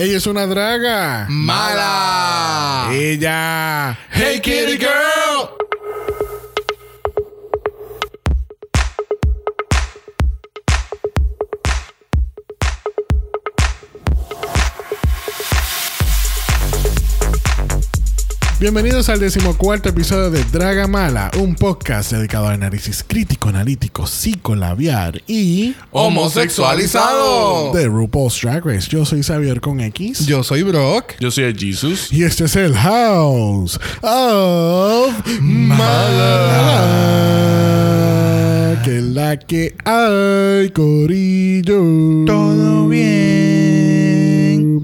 Ella es una draga. Mala. Ella. Hey, kitty girl. Bienvenidos al decimocuarto episodio de Draga Mala, un podcast dedicado al análisis crítico, analítico, psicolabiar y Homosexualizado. de RuPaul's Drag Race. Yo soy Xavier con X. Yo soy Brock. Yo soy el Jesus. Y este es el House of Mala. Que la que hay, Corillo. Todo bien.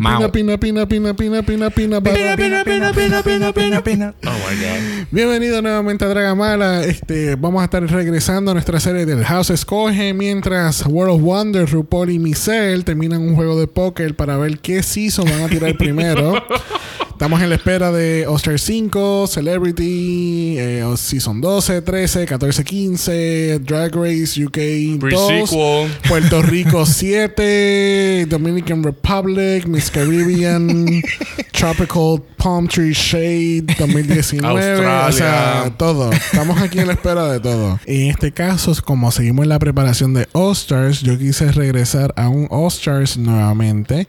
Pina, pina, pina, pina, pina, pina, pina, Pina, pina, pina, pina, pina, pina, pina. Oh my god. Bienvenido nuevamente a Dragamala. Este, vamos a estar regresando a nuestra serie del House Escoge mientras World of Wonder, RuPaul y Michelle terminan un juego de póker para ver qué season van a tirar primero. Estamos en la espera de All-Star 5, Celebrity, eh, Season 12, 13, 14, 15, Drag Race UK 2, Pre-sequel. Puerto Rico 7, Dominican Republic, Miss Caribbean, Tropical Palm Tree Shade 2019. Australia. O sea, todo. Estamos aquí en la espera de todo. En este caso, como seguimos en la preparación de All Stars, yo quise regresar a un All Stars nuevamente.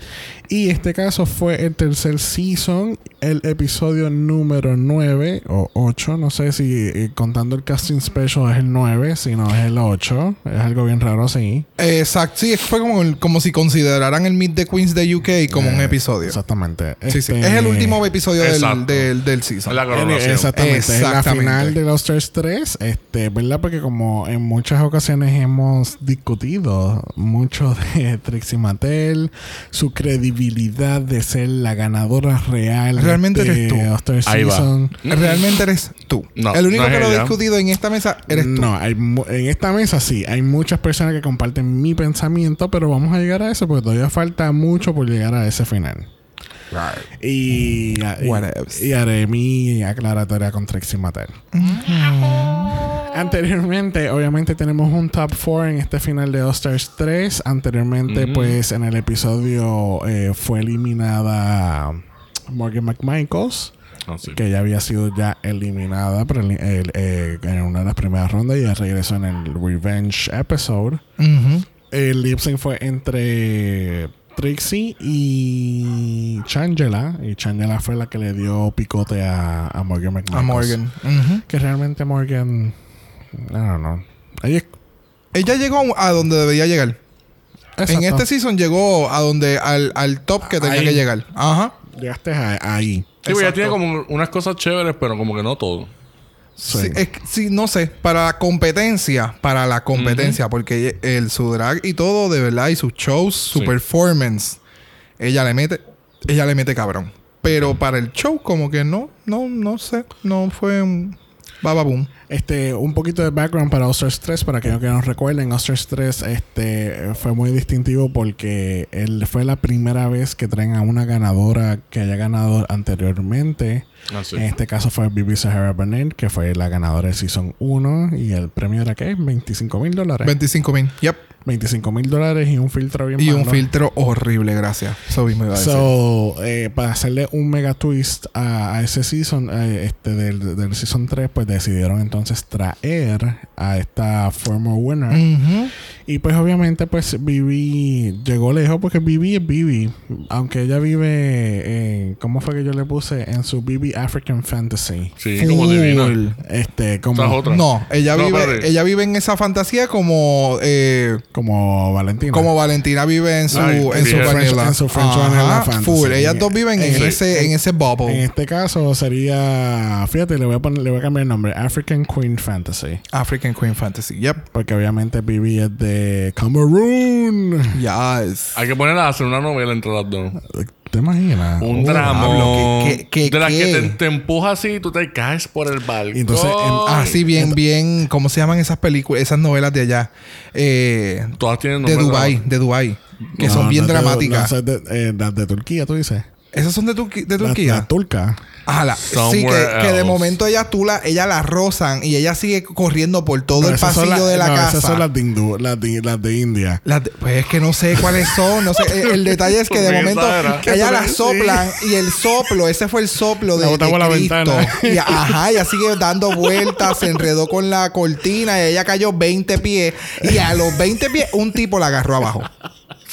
Y este caso fue el tercer season, el episodio número 9 o 8. No sé si eh, contando el casting special es el 9, si no es el 8. Es algo bien raro así. Exacto. Sí, fue como, el- como si consideraran el Meet the Queens de UK como un Eh, episodio. Exactamente. Sí, sí. Este, Es el último episodio del, del, del season. La. Exactamente, es la Exactamente. final de los Stars 3, este, ¿verdad? Porque como en muchas ocasiones hemos discutido mucho de Trixie Mattel, su credibilidad de ser la ganadora real Realmente de eres tú. Va. Season. Realmente eres tú. No, el único no que lo he discutido en esta mesa eres tú. No, hay, en esta mesa sí, hay muchas personas que comparten mi pensamiento, pero vamos a llegar a eso porque todavía falta mucho por llegar a ese final. Y, y, haré mi aclaratoria con Trixie Mattel. Anteriormente, obviamente tenemos un top 4 en este final de All Stars 3. Anteriormente, Ujú. pues en el episodio eh, fue eliminada Morgan McMichaels, Ah, sí. que ya había sido ya eliminada pero el- el- eh, en una de las primeras rondas y ya regresó en el Revenge episode. El lip sync fue entre Trixie y Changela. Y Changela fue la que le dio picote a, a Morgan McMichaels. A Morgan. Que realmente Morgan. I don't know. Ella Ella llegó a donde debería llegar. En este season llegó a donde al, al top que tenía Ahí. que llegar. Ajá. Llegaste a- ahí. Sí, ella Exacto. tiene como unas cosas chéveres, pero como que no todo. Sí. Sí, es que- sí, no sé, para la competencia, para la competencia, porque el su drag y todo, de verdad, y sus shows, su Sí. performance, ella le mete, ella le mete cabrón. Pero para el show, como que no, no, no sé, no fue un bababum. Este, un poquito de background para All-Stars 3, para aquellos que no recuerden, All-Stars 3 este, fue muy distintivo porque él fue la primera vez que traen a una ganadora que haya ganado anteriormente. Así. En este caso fue Bibi Sahara Burnett, que fue la ganadora de Season 1. Y el premio era ¿qué? 25 mil dólares. 25 mil. Yep. 25 mil dólares y un filtro bien Y un filtro horrible, gracias. Eso mismo iba a decir. So, eh, para hacerle un mega twist a, a ese season, eh, este del, del season 3, pues decidieron entonces traer a esta former winner. Ujú. Y pues obviamente, pues Vivi llegó lejos porque Vivi es Vivi. Aunque ella vive en, ¿cómo fue que yo le puse? En su Vivi African Fantasy. Sí, como divina. Full. Este, como, otra. No, ella No, vive, ella vive en esa fantasía como eh, como Valentina. Como Valentina vive en su, Ay, en su vanilla. En su French Ajá, vanilla fantasy. Full. Ellas dos viven en, En- ese, en ese En bubble. este caso sería, fíjate, le voy a poner, le voy a cambiar el nombre, African Queen Fantasy. African Queen Fantasy. Yep. Porque obviamente Vivi es de Cameroon. Yes. Hay que ponerla a hacer una novela entre las dos. ¿Te imaginas? Un Oh, drama. diablo, ¿qué- qué- de las que te, te empuja así y tú te caes por el balcón. Y entonces, em- Así bien, bien. ¿Cómo se llaman esas películas, esas novelas de allá? Eh, Todas tienen de Dubai, de Dubai. Que No, son bien no, de- dramáticas. no, de, eh, las de Turquía, tú dices. Esas son de, Turqui- de Turquía. la turca. Ah, la- sí, que, de momento ella, tú la, ella la rozan y ella sigue corriendo por todo No, el pasillo la- de la no, casa. Esas son las de, hindú, las de, las de India. Las de- pues es que no sé cuáles son. No sé. El, el detalle es que de momento esa era. ella Que la tú- soplan y el soplo, ese fue el soplo de, de la Cristo. ventana. Y ajá, ella sigue dando vueltas, se enredó con la cortina y ella cayó 20 pies. Y a los 20 pies, un tipo la agarró abajo.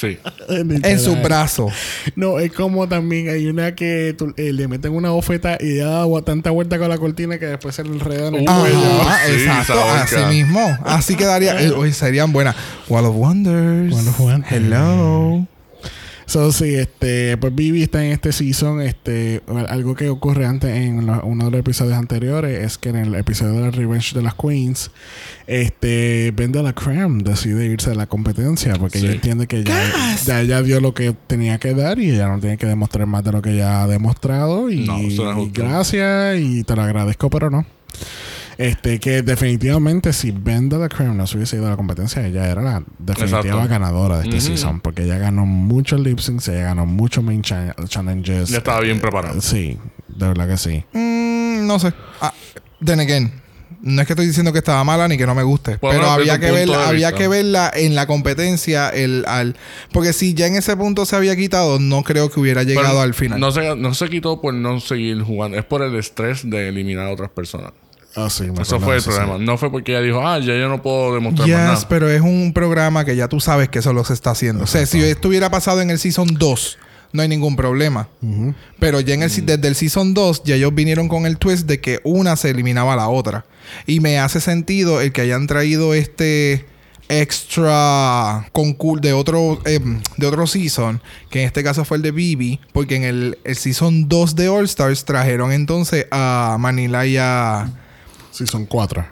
Sí. En su brazo. No, es como también hay una que tú- eh, le meten una bofeta y ella da tanta vuelta con la cortina que después se le enreda en el cuello. Ajá, Sí, exacto. esa Así mismo. Así quedaría. eh, uy, serían buenas. Wall of Wonders. Wall of Wonders. Hello. So, sí, este, pues Vivi está en este season. Este, algo que ocurre antes en lo- uno de los episodios anteriores es que en el episodio de la Revenge de las Queens, este, Ben de la Creme decide irse de la competencia porque Sí. ella entiende que ya, ya ella dio lo que tenía que dar y ella no tiene que demostrar más de lo que ya ha demostrado. Y, No, y gracias y te lo agradezco, pero no. Este, que definitivamente si Ben de la Creme no se hubiese ido a la competencia, ella era la definitiva Exacto. ganadora de este season. Porque ella ganó muchos lip syncs, ella ganó muchos main cha- challenges. Ya estaba bien Eh, preparada. Sí, de verdad que sí. Mm, no sé. Ah, then again. No es que estoy diciendo que estaba mala ni que no me guste. Pero había que, verla, había que verla en la competencia. El, al, porque si ya en ese punto se había quitado, no creo que hubiera Pero llegado al final. No se, no se quitó por no seguir jugando. Es por el estrés de eliminar a otras personas. Ah, sí, me Eso fue el eso, sí. problema. No fue porque ella dijo, ah, ya yo no puedo demostrar más Yes, nada. pero es un programa que ya tú sabes que eso lo se está haciendo. O sea, si esto hubiera pasado en el Season 2, no hay ningún problema. Pero ya en el, desde el Season 2, ya ellos vinieron con el twist de que una se eliminaba a la otra. Y me hace sentido el que hayan traído este extra concurso de otro eh, de otro season que en este caso fue el de Bibi porque en el, el season 2 de All Stars trajeron entonces a Manila y a Season 4.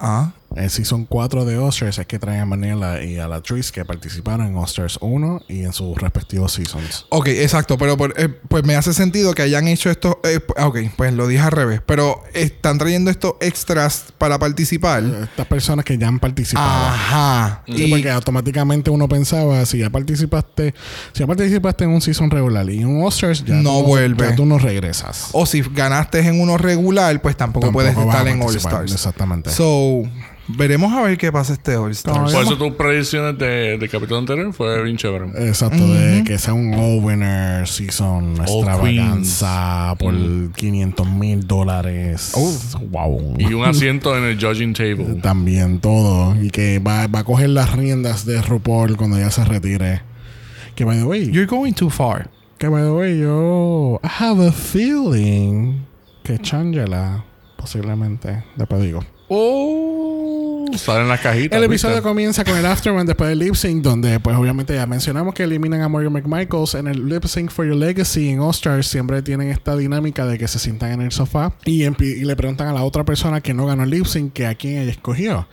ah, El Season 4 de Oscars es que traen a Manila y a la Tris que participaron en Oscars 1 y en sus respectivos seasons. Ok, exacto, pero por- eh, pues me hace sentido que hayan hecho esto. eh, p- ok, pues lo dije al revés, pero están trayendo estos extras para participar. Estas personas que ya han participado. Ajá. Sí, Y, porque automáticamente uno pensaba, si ya participaste, si ya participaste en un season regular y en un Oscars, ya No tú, vuelve. Ya tú no regresas. o si ganaste en uno regular, pues tampoco, Tampoco puedes estar en All. Stars. Exactamente. So, veremos a ver qué pasa este All Stars. Por eso tus predicciones de, de capítulo anterior fue bien chévere. Exacto, de que sea un all winner season extravaganza por 500 mil dólares. Wow. Y un asiento en el judging table. También todo. Y que va, va a coger las riendas de RuPaul cuando ya se retire. Que by the way, You're going too far. que by the way, yo I have a feeling que Changela posiblemente, después digo. Oh, salen las cajitas. El ¿viste? episodio comienza con el Afterman después del lip sync, donde pues obviamente ya mencionamos que eliminan a Mario McMichaels en el lip sync for your legacy en All Stars siempre tienen esta dinámica de que se sientan en el sofá y, le preguntan a la otra persona que no ganó el lip sync que a quién ella escogió.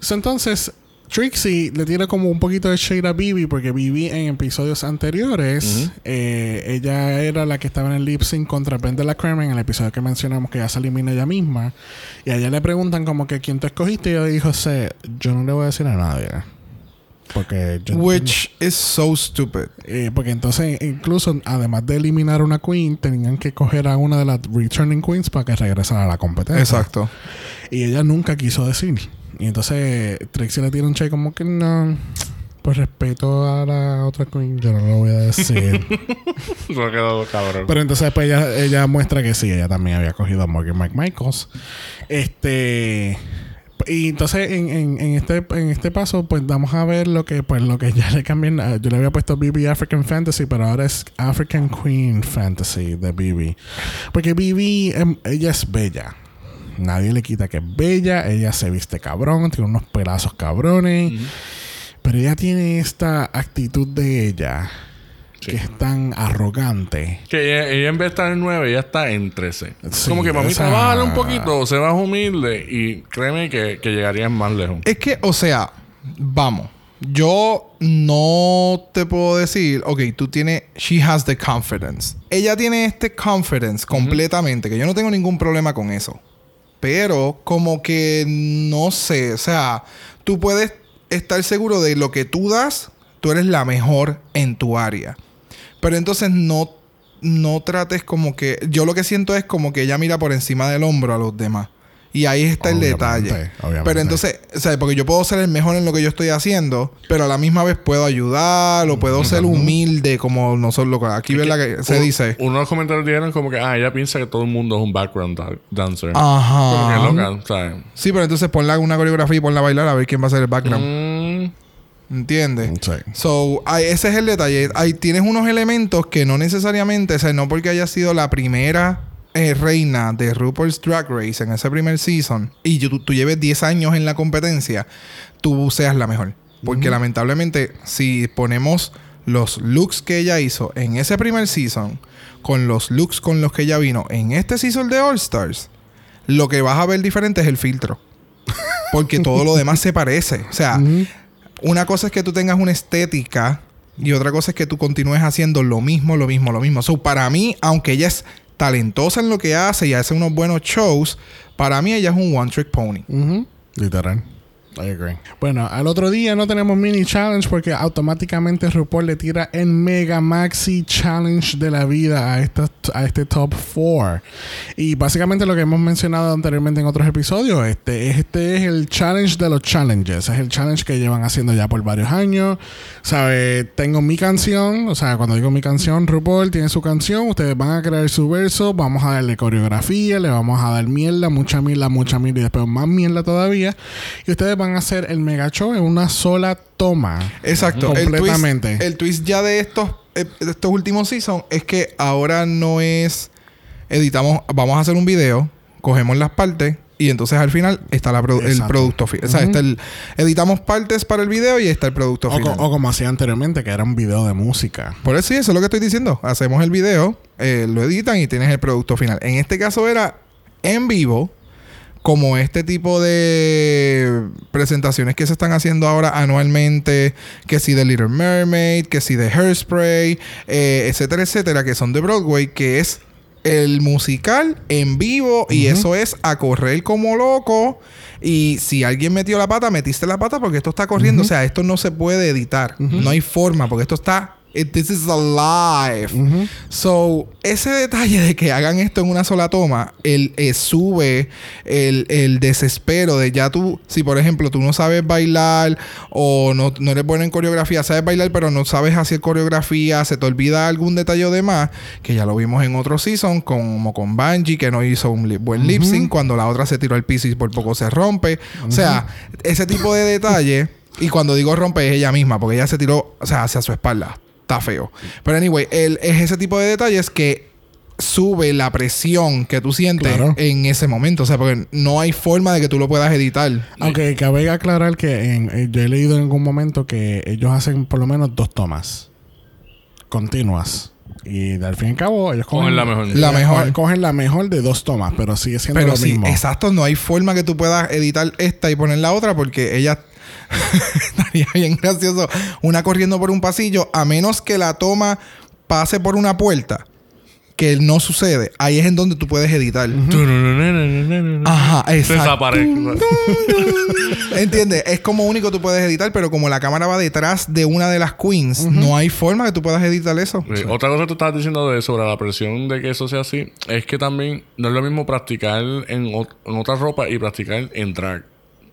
So, entonces Trixie le tiene como un poquito de shade a Bibi porque Bibi en episodios anteriores eh, ella era la que estaba en el lip sync contra Ben de la en el episodio que mencionamos que ya se elimina ella misma y a ella le preguntan como que quién te escogiste y ella dijo sé yo no le voy a decir a nadie porque yo Which is so stupid. eh, porque entonces incluso además de eliminar una queen tenían que coger a una de las returning queens para que regresara a la competencia Exacto. y ella nunca quiso decir. Y entonces Trixie le tira un cheque como que no. Por respeto a la otra queen, yo no lo voy a decir. Ha quedado cabrón. Pero entonces después ella, ella muestra que sí, ella también había cogido a Morgan McMichaels. Este. Y entonces en, en, en este en este paso pues vamos a ver lo que pues lo que ya le cambian yo le había puesto BB African Fantasy pero ahora es African Queen Fantasy de BB porque BB em, ella es bella nadie le quita que es bella ella se viste cabrón tiene unos pedazos cabrones pero ella tiene esta actitud de ella Sí. que es tan arrogante Que ella, ella en vez de estar en 9, ella está en 13. Sí, Como que mamita, esa- bájale un poquito, se va humilde y créeme que, que llegarían más lejos. Es que, o sea, vamos. Yo no te puedo decir, ok, tú tienes, she has the confidence. Ella tiene este confidence completamente, que yo no tengo ningún problema con eso. Pero como que no sé, o sea, tú puedes estar seguro de lo que tú das, tú eres la mejor en tu área. Pero entonces no no trates como que. Yo lo que siento es como que ella mira por encima del hombro a los demás. Y ahí está el detalle. obviamente. Pero entonces, o sea, porque yo puedo ser el mejor en lo que yo estoy haciendo, pero a la misma vez puedo ayudar o puedo ser humilde, como nosotros lo que aquí, ¿verdad? Que se Un- dice. Uno de los comentarios dijeron como que, ah, ella piensa que todo el mundo es un background da- dancer. Ajá. Como que loca, ¿sabes? Sí, pero entonces ponla una coreografía y ponla a bailar a ver quién va a ser el background. Mm, ¿Entiendes? Sí. So, ese es el detalle. Ahí tienes unos elementos que no necesariamente, o sea, no porque haya sido la primera eh, reina de RuPaul's Drag Race en ese primer season y tú, tú lleves 10 años en la competencia, tú seas la mejor. Porque lamentablemente, si ponemos los looks que ella hizo en ese primer season con los looks con los que ella vino en este season de All Stars, lo que vas a ver diferente es el filtro. Porque todo lo demás se parece. O sea, una cosa es que tú tengas una estética y otra cosa es que tú continúes haciendo lo mismo, lo mismo, lo mismo. So, para mí, aunque ella es talentosa en lo que hace y hace unos buenos shows, para mí ella es un one trick pony. Literal. Bueno, al otro día no tenemos mini challenge porque automáticamente RuPaul le tira el mega maxi challenge de la vida a, esta, a este top 4. Y básicamente lo que hemos mencionado anteriormente en otros episodios, este, este es el challenge de los challenges. Es el challenge que llevan haciendo ya por varios años. ¿Sabe? Tengo mi canción, o sea, cuando digo mi canción, RuPaul tiene su canción, ustedes van a crear su verso, vamos a darle coreografía, le vamos a dar mierda, mucha mierda, mucha mierda y después más mierda todavía. Y ustedes van a hacer el mega show en una sola toma. Exacto. El Completamente. twist, el twist ya de estos, eh, de estos últimos seasons es que ahora no es editamos, vamos a hacer un video, cogemos las partes y entonces al final está la produ- el producto final. O sea, está el, editamos partes para el video y está el producto O, co- final. o como hacía anteriormente, que era un video de música. Por eso sí, eso es lo que estoy diciendo. Hacemos el video, eh, lo editan y tienes el producto final. En este caso era en vivo, como este tipo de presentaciones que se están haciendo ahora anualmente, que si de Little Mermaid, que si de Hairspray, eh, etcétera, etcétera, que son de Broadway, que es el musical en vivo y eso es a correr como loco. Y si alguien metió la pata, metiste la pata porque esto está corriendo. O sea, esto no se puede editar. No hay forma porque esto está... it- this is alive. So, ese detalle de que hagan esto en una sola toma, el, eh, sube el, el desespero de ya tú, si por ejemplo tú no sabes bailar o no, no eres bueno en coreografía, sabes bailar pero no sabes hacer coreografía, se te olvida algún detalle de más, que ya lo vimos en otro season, como con Bungie, que no hizo un li- buen lip sync, cuando la otra se tiró al piso y por poco se rompe. O sea, ese tipo de detalle, y cuando digo rompe es ella misma, porque ella se tiró, o sea, hacia su espalda. Está feo. Pero anyway, el- es ese tipo de detalles que sube la presión que tú sientes Claro. en ese momento. O sea, porque no hay forma de que tú lo puedas editar. Aunque cabe aclarar que en- eh, yo he leído en algún momento que ellos hacen por lo menos dos tomas continuas. Y al fin y al cabo, ellos cogen Cogen la mejor. La mejor. Cogen la mejor de dos tomas, pero sigue siendo Pero lo sí, mismo. exacto, no hay forma que tú puedas editar esta y poner la otra porque ella estaría bien gracioso. Una corriendo por un pasillo, a menos que la toma pase por una puerta, que no sucede. Ahí es en donde tú puedes editar. Ajá, exacto. Desaparece. ¿Entiendes? Es como único tú puedes editar, pero como la cámara va detrás de una de las queens, no hay forma que tú puedas editar eso. Sí. Otra cosa que tú estabas diciendo de sobre la presión de que eso sea así es que también no es lo mismo practicar en, ot- en otra ropa y practicar en drag.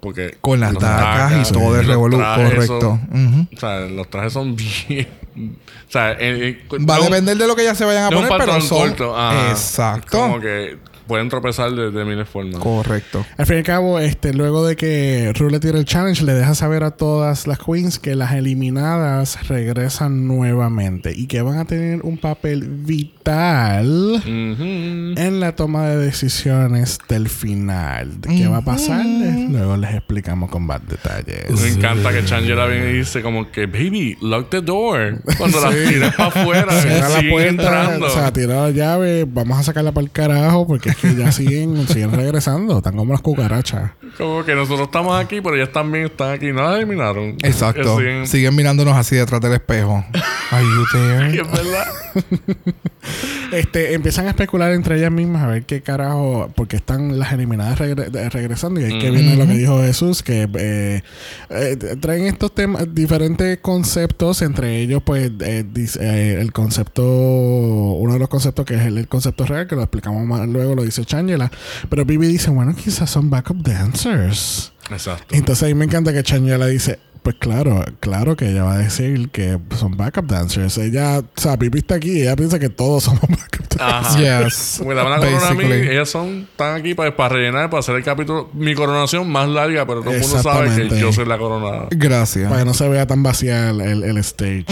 Porque Con las tacas y todo el los revolú, correcto. son-. O sea, los trajes son bien. o sea, eh, eh, Va a depender de lo que ellas se vayan a no poner, pero son... corto. Ajá. Exacto. Como que pueden tropezar de, de miles formas. Correcto. Al fin y al cabo, este, luego de que Ru le tira el challenge, le deja saber a todas las queens que las eliminadas regresan nuevamente y que van a tener un papel vital en la toma de decisiones del final. ¿De ¿Qué va a pasar? Les- Luego les explicamos con más detalles. Me encanta que Changela viene y dice como que, baby, lock the door. Cuando las tires para afuera, Cierra la puerta, entrando. o sea, tira la llave, vamos a sacarla para el carajo porque es que ya siguen, siguen regresando, están como las cucarachas. Como que nosotros estamos aquí, pero ellas también están aquí. No las eliminaron. Exacto. Siguen- Siguen mirándonos así detrás del espejo. Are you there? Es verdad. Este, empiezan a especular entre ellas mismas a ver qué carajo, porque están las eliminadas regre- regresando y ahí que viene lo que dijo Jesús, que eh, eh, traen estos temas, diferentes conceptos, entre ellos pues eh, eh, el concepto, uno de los concepto que es el, el concepto real, que lo explicamos más luego, lo dice Changela. Pero Bibi dice, bueno, quizás son backup dancers. Exacto. Entonces ahí me encanta que Changela dice, pues claro, claro que ella va a decir que son backup dancers. Ella, o sea, Bibi está aquí y ella piensa que todos somos backup dancers. Ajá. Yes. Me la corona a mí. Basically. Ellas son, están aquí para, para rellenar, para hacer el capítulo, mi coronación más larga, pero todo el mundo sabe que yo soy la coronada. Gracias. Para que no se vea tan vacía el, el- el stage.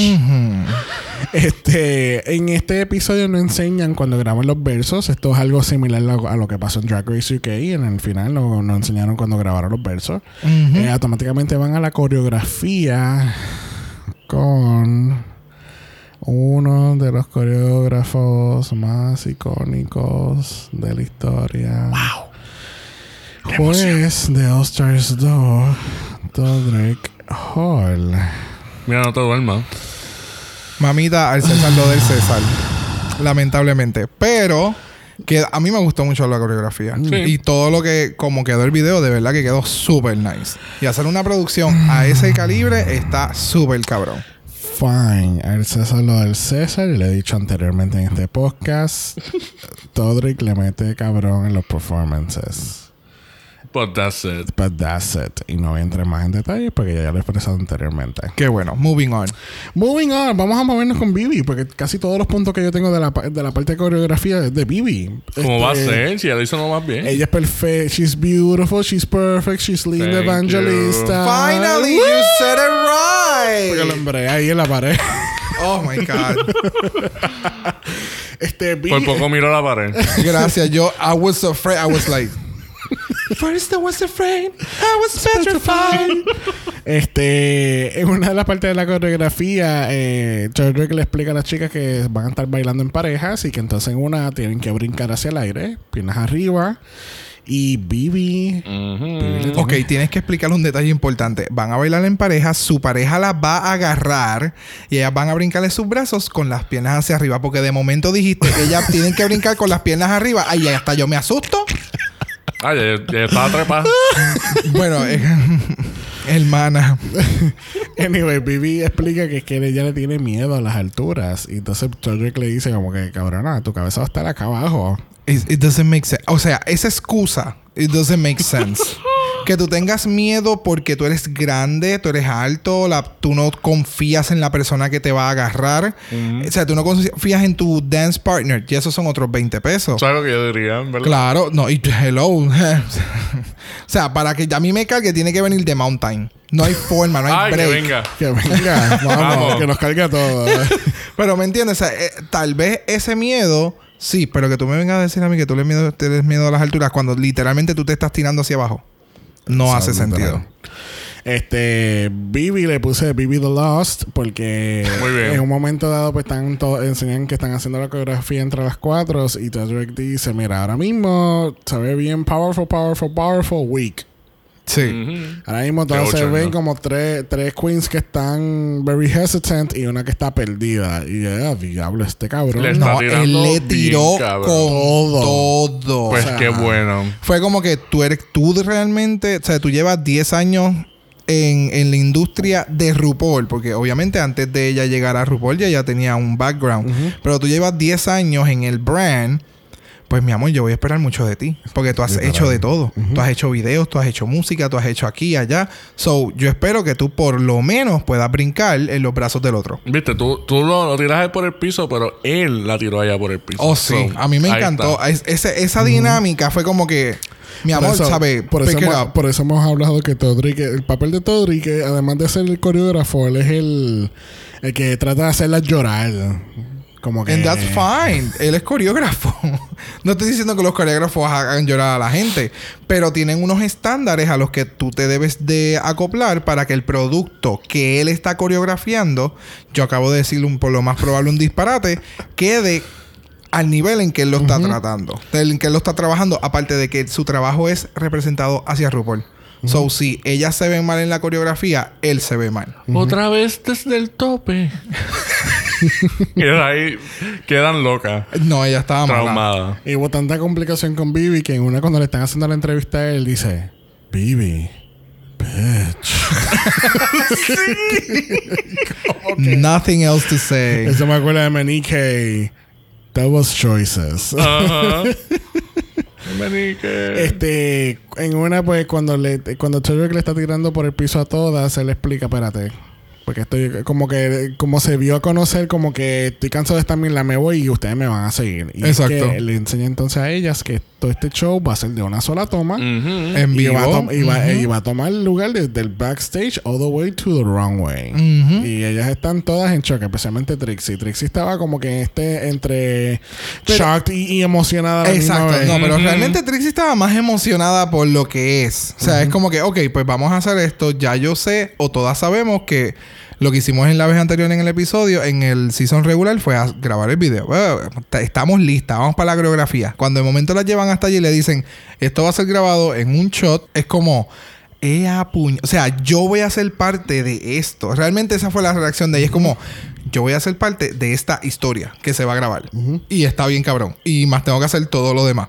Este, en este episodio no enseñan cuando graban los versos. Esto es algo similar a lo, a lo que pasó en Drag Race UK. En el final no, no enseñaron cuando grabaron los versos. Eh, automáticamente van a la coreografía con uno de los coreógrafos más icónicos de la historia. ¡Wow! Juez de All Stars 2, Dodrick Hall. Mira, no te duermas. Mamita, al César lo del César. Lamentablemente. Pero que a mí me gustó mucho la coreografía. Sí. Y todo lo que, como quedó el video, de verdad que quedó súper nice. Y hacer una producción a ese calibre está súper cabrón. Fine. El César lo del César. Y le he dicho anteriormente en este podcast. Todrick le mete cabrón en los performances. But that's it. But that's it. Y no voy a entrar más en detalles porque ya, ya lo he expresado anteriormente. Qué bueno. Moving on. Moving on, vamos a movernos con Bibi, porque casi todos los puntos que yo tengo de la, de la parte de coreografía es de Bibi. ¿Cómo va a Este, ser? Si ella lo hizo no más bien. Ella es perfecta, she's beautiful, she's perfect, she's linda Thank evangelista. Finally, Woo! you said Porque it lo right. embré ahí en la pared. Oh my God. este, Bibi, Por poco miró la pared. Gracias. Yo, I was afraid. I was like. First I was afraid. I was petrified. Este, en una de las partes de la coreografía, eh, George le explica a las chicas que van a estar bailando en parejas y que entonces en una tienen que brincar hacia el aire, piernas arriba. Y Bibi. Le Ok, tiene- tienes que explicarle un detalle importante. Van a bailar en pareja, su pareja las va a agarrar y ellas van a brincarle sus brazos con las piernas hacia arriba. Porque de momento dijiste que ellas tienen que brincar con las piernas arriba. Ay, hasta yo me asusto. Ah, ya, ya estaba trepada. Bueno, eh, hermana. Anyway, Bibi explica que es que ella le tiene miedo a las alturas. Y entonces George le dice como que, cabrona, tu cabeza va a estar acá abajo. It, it doesn't make sense. O sea, esa excusa, it doesn't make sense. Que tú tengas miedo porque tú eres grande, tú eres alto, la, tú no confías en la persona que te va a agarrar. O sea, tú no confías en tu dance partner. Y esos son otros 20 pesos. ¿Sabes lo que yo diría, verdad? Claro, no, y hello. o sea, para que a mí me cargue, tiene que venir de Mountain. No hay forma, no hay Ay, que venga. Que venga, vamos, Vamos. que nos cargue a todos. Pero me entiendes, o sea, eh, tal vez ese miedo, sí, pero que tú me vengas a decir a mí que tú le miedo, tienes miedo a las alturas cuando literalmente tú te estás tirando hacia abajo. No hace sentido. literal. Este, Bibi le puse Bibi the Lost porque en un momento dado pues están enseñan que están haciendo la coreografía entre las cuatro y Todrick dice, mira, ahora mismo se ve bien powerful, powerful, powerful, weak. Sí. Ahora mismo todas Qué se ven como tres, tres queens que están very hesitant y una que está perdida. Y ya, diablo, este cabrón. Le está No, él le tiró con Todo. todo. Pues O sea, qué bueno. Fue como que tú eres, tú realmente, o sea, tú llevas 10 años en, en la industria de RuPaul, porque obviamente antes de ella llegar a RuPaul ya, ya tenía un background, pero tú llevas 10 años en el brand. Pues mi amor, yo voy a esperar mucho de ti. Porque tú has Literal. hecho de todo. Tú has hecho videos, tú has hecho música, tú has hecho aquí y allá. So, yo espero que tú por lo menos puedas brincar en los brazos del otro. Viste, tú, tú lo, lo tiras por el piso, pero él la tiró allá por el piso. Oh, sí. So, a mí me encantó. está. Es- ese- esa dinámica fue como que... Mi Por amor, eso- ¿sabes? Por eso, hemos, por eso hemos hablado que Todrick, el papel de Todrick, además de ser el coreógrafo, él es el, el que trata de hacerlas llorar. Como que. And that's fine. Él es coreógrafo. no estoy diciendo que los coreógrafos hagan llorar a la gente, pero tienen unos estándares a los que tú te debes de acoplar para que el producto que él está coreografiando, yo acabo de decir un, por lo más probable un disparate, quede al nivel en que él lo está tratando, en que él lo está trabajando, aparte de que su trabajo es representado hacia RuPaul. So, si ellas se ven mal en la coreografía, él se ve mal. Otra vez desde el tope. de ahí quedan locas. No, ella estaba mala. Traumadas. Y hubo tanta complicación con Bibi que en una cuando le están haciendo la entrevista a él dice: Bibi, bitch. Nothing else to say. Eso me acuerda de Menique. Devil's Choices. Ajá. Meñique. Este, en una, pues, cuando le, cuando Chadwick le está tirando por el piso a todas, se le explica, espérate. Porque estoy como que, como se vio a conocer, como que estoy cansado de estar en la me voy y ustedes me van a seguir. Y es Exacto. que le enseña entonces a ellas que todo este show va a ser de una sola toma. En Y va, a tom- y va a tomar el lugar desde el backstage all the way to the runway. Ujú. Y ellas están todas en shock, especialmente Trixie. Trixie estaba como que este entre shocked y, y emocionada. Exacto, no, pero realmente Trixie estaba más emocionada por lo que es. O sea, es como que, ok, pues vamos a hacer esto. Ya yo sé, o todas sabemos que lo que hicimos en la vez anterior en el episodio, en el season regular, fue a grabar el video. Bueno, estamos listas, vamos para la coreografía. Cuando de momento las llevan hasta allí y le dicen, esto va a ser grabado en un shot, es como. Ea puñ- O sea, yo voy a ser parte de esto. Realmente esa fue la reacción de ella. Es como, yo voy a ser parte de esta historia que se va a grabar. Y está bien cabrón. Y más tengo que hacer todo lo demás.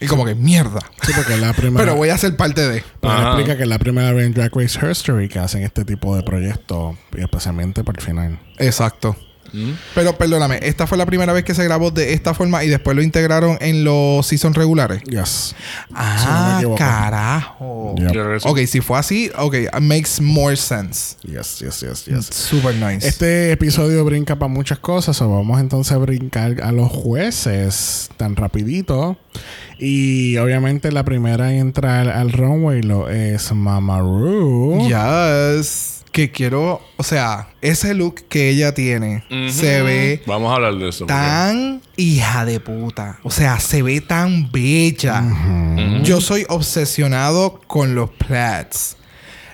Y como que, mierda. Sí, porque es la primera. Pero voy a ser parte de. Pero Ajá. explica que es la primera vez en Drag Race History que hacen este tipo de proyectos, y especialmente por el final. Exacto. Mm. Pero perdóname, esta fue la primera vez que se grabó de esta forma y después lo integraron en los seasons regulares. Yes. Ah, equivoco. carajo. Yep. Ok, si fue así, ok, makes more sense. Yes, yes, yes, yes. Super nice. Este episodio brinca para muchas cosas, o vamos entonces a brincar a los jueces tan rapidito. Y obviamente la primera en entrar al runway lo es Mamaru. Yes. Que quiero, o sea, ese look que ella tiene se ve Vamos a hablar de eso. porque- tan hija de puta. O sea, se ve tan bella. Yo soy obsesionado con los plats.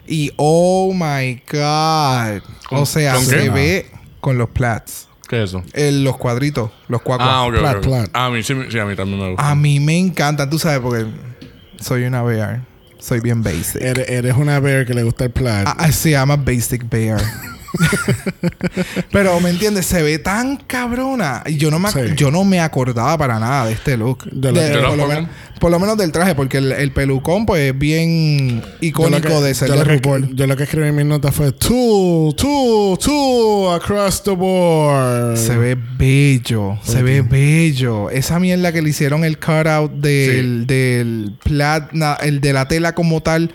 Y oh my god. ¿Con- o sea, se qué? ve con los plats. ¿Qué es eso? El- los cuadritos, los cuacuas. Ah, ok, Plat, plat. A mí sí, sí, a mí también me gusta. A mí me encantan, tú sabes, porque soy una bear. Soy bien basic. Eres, eres una bear que le gusta el. Ah, ah, se llama Basic Bear. Pero, ¿me entiendes? Se ve tan cabrona. Y yo no me, Sí. yo no me acordaba para nada de este look. De De- por, lo menos, por lo menos del traje, porque el, el pelucón, pues, es bien icónico que- de ser yo de RuPaul. Yo lo que escribí en mis notas fue Tool, Tool, Tool across the board. Se ve bello, se ve bello. Esa mierda que le hicieron el cutout del, del plat, el de la tela como tal,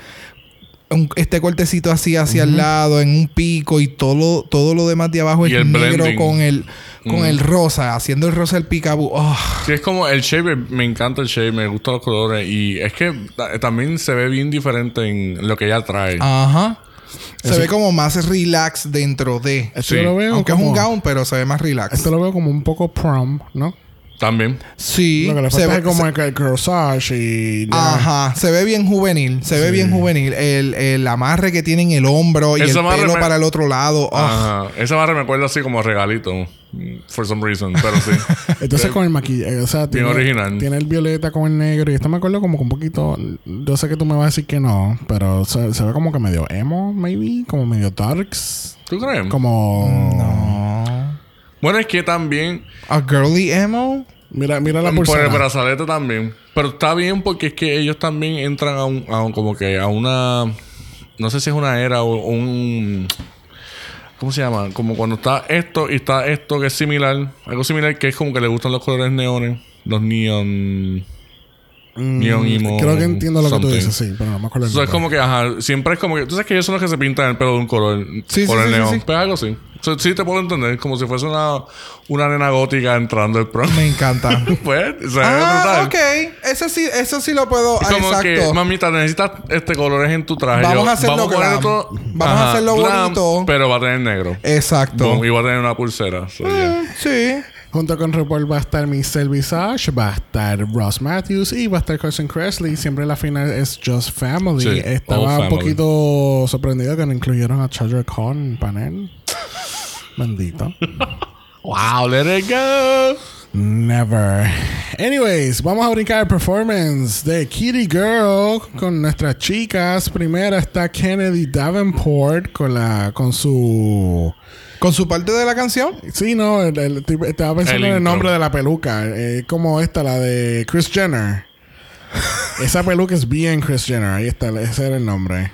un- este cortecito así hacia el lado, en un pico y todo, todo lo demás de abajo Y es el negro blending. con el con Mm. el rosa, haciendo el rosa el picaboo. Oh, Sí, es como el shape, me encanta el shape, me gustan los colores y es que ta- también se ve bien diferente en lo que ella trae. ajá. Se Eso- ve como más relax dentro de. Esto Sí. yo lo veo Aunque como, es un gown, pero se ve más relax. Esto lo veo como un poco prom, ¿no? También. Sí. lo que le se ve- es como el, el corsage y ya. Ajá, se ve bien juvenil, se ve bien juvenil. El, el amarre que tiene en el hombro y Ese el amarre pelo me- para el otro lado. Oh, Ajá. Esa barra me acuerda así como regalito. For some reason, pero sí. Entonces con el maquillaje, o sea, Bien tiene, original. tiene el violeta con el negro y esto me acuerdo como que un poquito, yo sé que tú me vas a decir que no, pero se, se ve como que medio emo, maybe, como medio darks, ¿Tú crees? como... No. Bueno, es que también A girly emo. Mira, mira la por el brazalete también. Pero está bien porque es que ellos también entran a un, a un- como que a una no sé si es una era o un ¿Cómo se llama? Como cuando está esto y está esto que es similar. Algo similar que es como que le gustan los colores neones. Los neon. Mm, Neon emo Creo que entiendo lo que tú dices, sí, pero no me acuerdo. Eso es como que, ajá, siempre es como que. Tú sabes que ellos son los que se pintan el pelo de un color. Sí, por sí, sí, sí, neón. sí. Pues algo así. So, sí, te puedo entender. Como si fuese una, una nena gótica entrando al prom. Me encanta. pues, se ve ah, ok. Eso sí, eso sí lo puedo. Es como que, exacto. mamita, necesitas este colores en tu traje. Vamos Yo, a hacerlo glam. todo- Vamos a hacerlo bonito. Pero va a tener negro. Exacto. Boom, y va a tener una pulsera. So, yeah. Sí. Junto con RuPaul va a estar Michelle Visage, va a estar Ross Matthews y va a estar Carson Kressley. Siempre la final es Just Family. Sí, Estaba un family. poquito sorprendido que no incluyeron a Charger el panel. Bendito. Wow, let it go. Never. Anyways, vamos a brincar el performance de Kitty Girl con nuestras chicas. Primera está Kennedy Davenport con la con su Con su parte de la canción. Sí, no, el- estaba pensando El en el nombre de la peluca. eh, como esta, la de Chris Jenner. Esa peluca es bien Chris Jenner. Ahí está, ese era el nombre.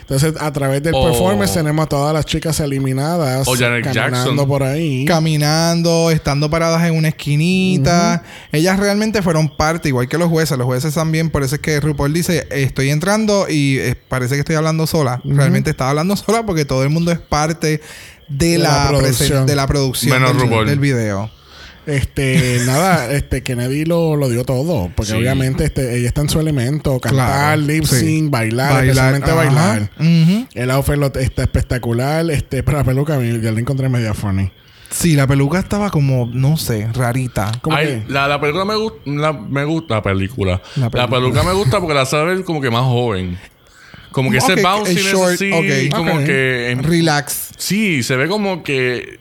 Entonces, a través del performance tenemos a todas las chicas eliminadas O Janet caminando Jackson. por ahí. Caminando, estando paradas en una esquinita. Ellas realmente fueron parte, igual que los jueces. Los jueces también, por eso es que RuPaul dice, estoy entrando y eh, parece que estoy hablando sola. Realmente estaba hablando sola porque todo el mundo es parte de, De la la, producción. presen- de la producción Menos del, video. Este, nada, este Kennedy lo, lo dio todo. Porque Sí. obviamente este, ella está en su elemento. Cantar, Claro, lip sí. sync, bailar, especialmente ajá. bailar. El outfit lo- está espectacular. Este, pero la peluca, a mí, ya la encontré media funny. Sí, la peluca estaba como, no sé, rarita. Como Ay, la, la película me gusta. La, me gusta. La película. La peluca me gusta porque la sabe como que más joven. Como que Ok, ese bouncy el short, así. ok. Como Ok. que. Relax. Sí, se ve como que.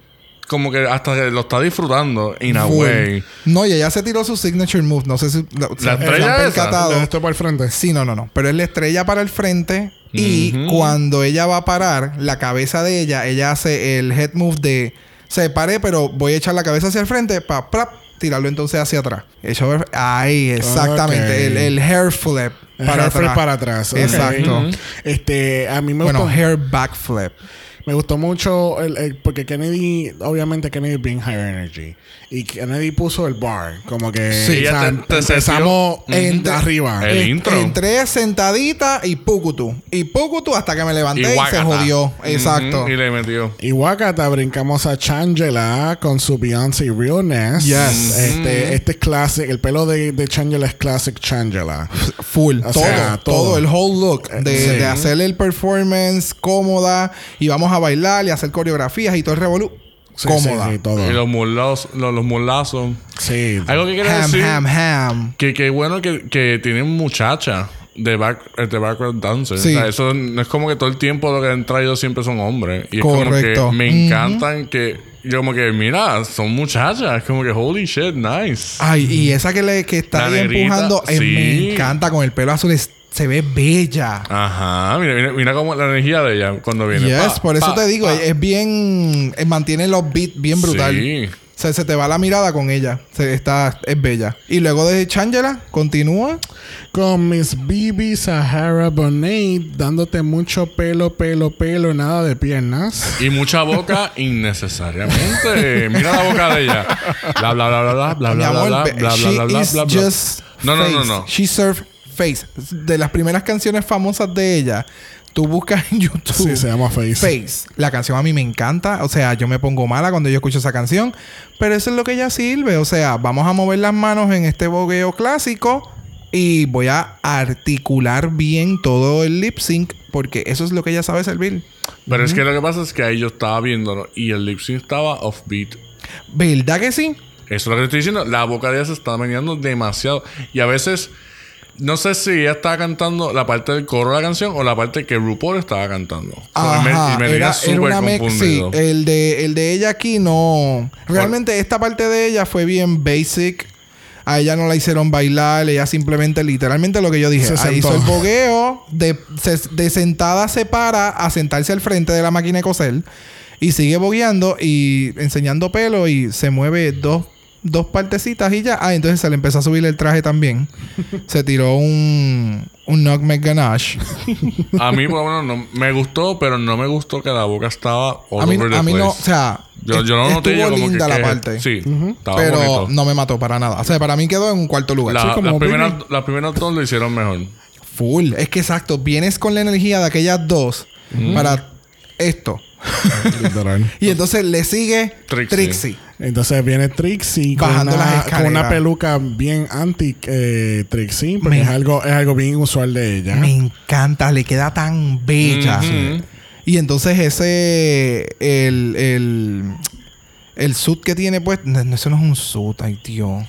Como que hasta que lo está disfrutando. In a Full. way. No, y ella se tiró su signature move. No sé si la, se estrella han percatado. Esto para el frente. Sí, no, no, no. Pero es la estrella para el frente. Y Ujú. cuando ella va a parar, la cabeza de ella, ella hace el head move de se paré, pero voy a echar la cabeza hacia el frente para tirarlo entonces hacia atrás. El- ahí, exactamente. El, el hair flip para atrás. para atrás. Exacto. Este, a mí me Bueno, gustó. hair back flip. Me gustó mucho el, el- porque Kennedy, obviamente Kennedy bien higher energy. Y Kennedy puso el bar. Como que Sí, o sea, te- te empezamos sentió- en Ujú. arriba. El Eh, intro. Entré sentadita y pucutu. Y pucutu hasta que me levanté y, se guácata. jodió. Exacto. Ujú, Y le metió. Y Wakata brincamos a Changela con su Beyoncé Realness. Yes. Este, este es classic. El pelo de, de Changela es classic Changela. Full. O todo, sea, todo. todo. El whole look. De, Sí. de hacerle el performance cómoda. Y vamos a bailar y hacer coreografías y todo el revolú. Sí, cómoda. sí, sí, todo. Y los mulazos. Los, los mulazos. Sí. Algo que quiere Ham, decir. ham, ham. Que, que bueno que, que tienen muchacha de, back, de background dancers. Sí. O sea, eso no es como que todo el tiempo lo que han traído siempre son hombres. Y es como Correcto. que me encantan que... Yo como que, mira, son muchachas. Es como que, holy shit, nice. Ay, y esa que, le, que está ahí empujando, eh, sí. me encanta con el pelo azul. es- se ve bella. Ajá. Mira, mira, mira cómo la energía de ella cuando viene. Yes, Pa, por eso pa, te digo, pa. es bien. eh, mantiene los beats bien brutal. Sí. O sea, se te va la mirada con ella. Se, está, es bella. Y luego de Changela, continúa. Con Miss Bibi Sahara Bonet dándote mucho pelo, pelo, pelo, nada de piernas. Y mucha boca innecesariamente. Mira la boca de ella. Bla, bla, bla, bla, bla, bla, Mi bla, amor, bla, be- bla, bla, she bla, bla, is bla, bla. just No, no, no, face. no. She served face. De las primeras canciones famosas de ella, tú buscas en YouTube. Sí, se llama Face. Face. La canción a mí me encanta. O sea, yo me pongo mala cuando yo escucho esa canción. Pero eso es lo que ella sirve. O sea, vamos a mover las manos en este bogueo clásico. Y voy a articular bien todo el lip sync. Porque eso es lo que ella sabe servir. Pero es que lo que pasa es que ahí yo estaba viéndolo y el lip sync estaba offbeat. ¿Verdad que sí? Eso es lo que estoy diciendo. La boca de ella se está meneando demasiado. Y a veces, no sé si ella estaba cantando la parte del coro de la canción o la parte que RuPaul estaba cantando. Ajá, y me, y me era, era súper una Sí, el de, el de ella aquí no. Realmente esta parte de ella fue bien basic. A ella no la hicieron bailar, ella simplemente, literalmente lo que yo dije, Se ahí hizo el bogueo, de, se- de sentada se para a sentarse al frente de la máquina de coser y sigue bogueando y enseñando pelo y se mueve dos, dos partecitas y ya. Ah, entonces se le empezó a subir el traje también. se tiró un, un nutmeg ganache. A mí, por lo menos, no, me gustó, pero no me gustó que la boca estaba all A mí, over the a mí no, o sea, yo, yo no noté yo estuvo como que- linda la que- parte. Sí, estaba pero bonito. no me mató para nada. O sea, para mí quedó en un cuarto lugar. La- Sí, como las, primeras, las primeras dos lo hicieron mejor. Full. Es que exacto, vienes con la energía de aquellas dos para esto. Literal. Y entonces le sigue Trixie. Trixie. Entonces viene Trixie con Bajando una, las con una peluca bien anti eh, Trixie, porque Me- es algo, es algo bien usual de ella. Me encanta, le queda tan bella. Y entonces ese, el, el, el suit que tiene pues, no, no, eso no es un suit, ay Dios.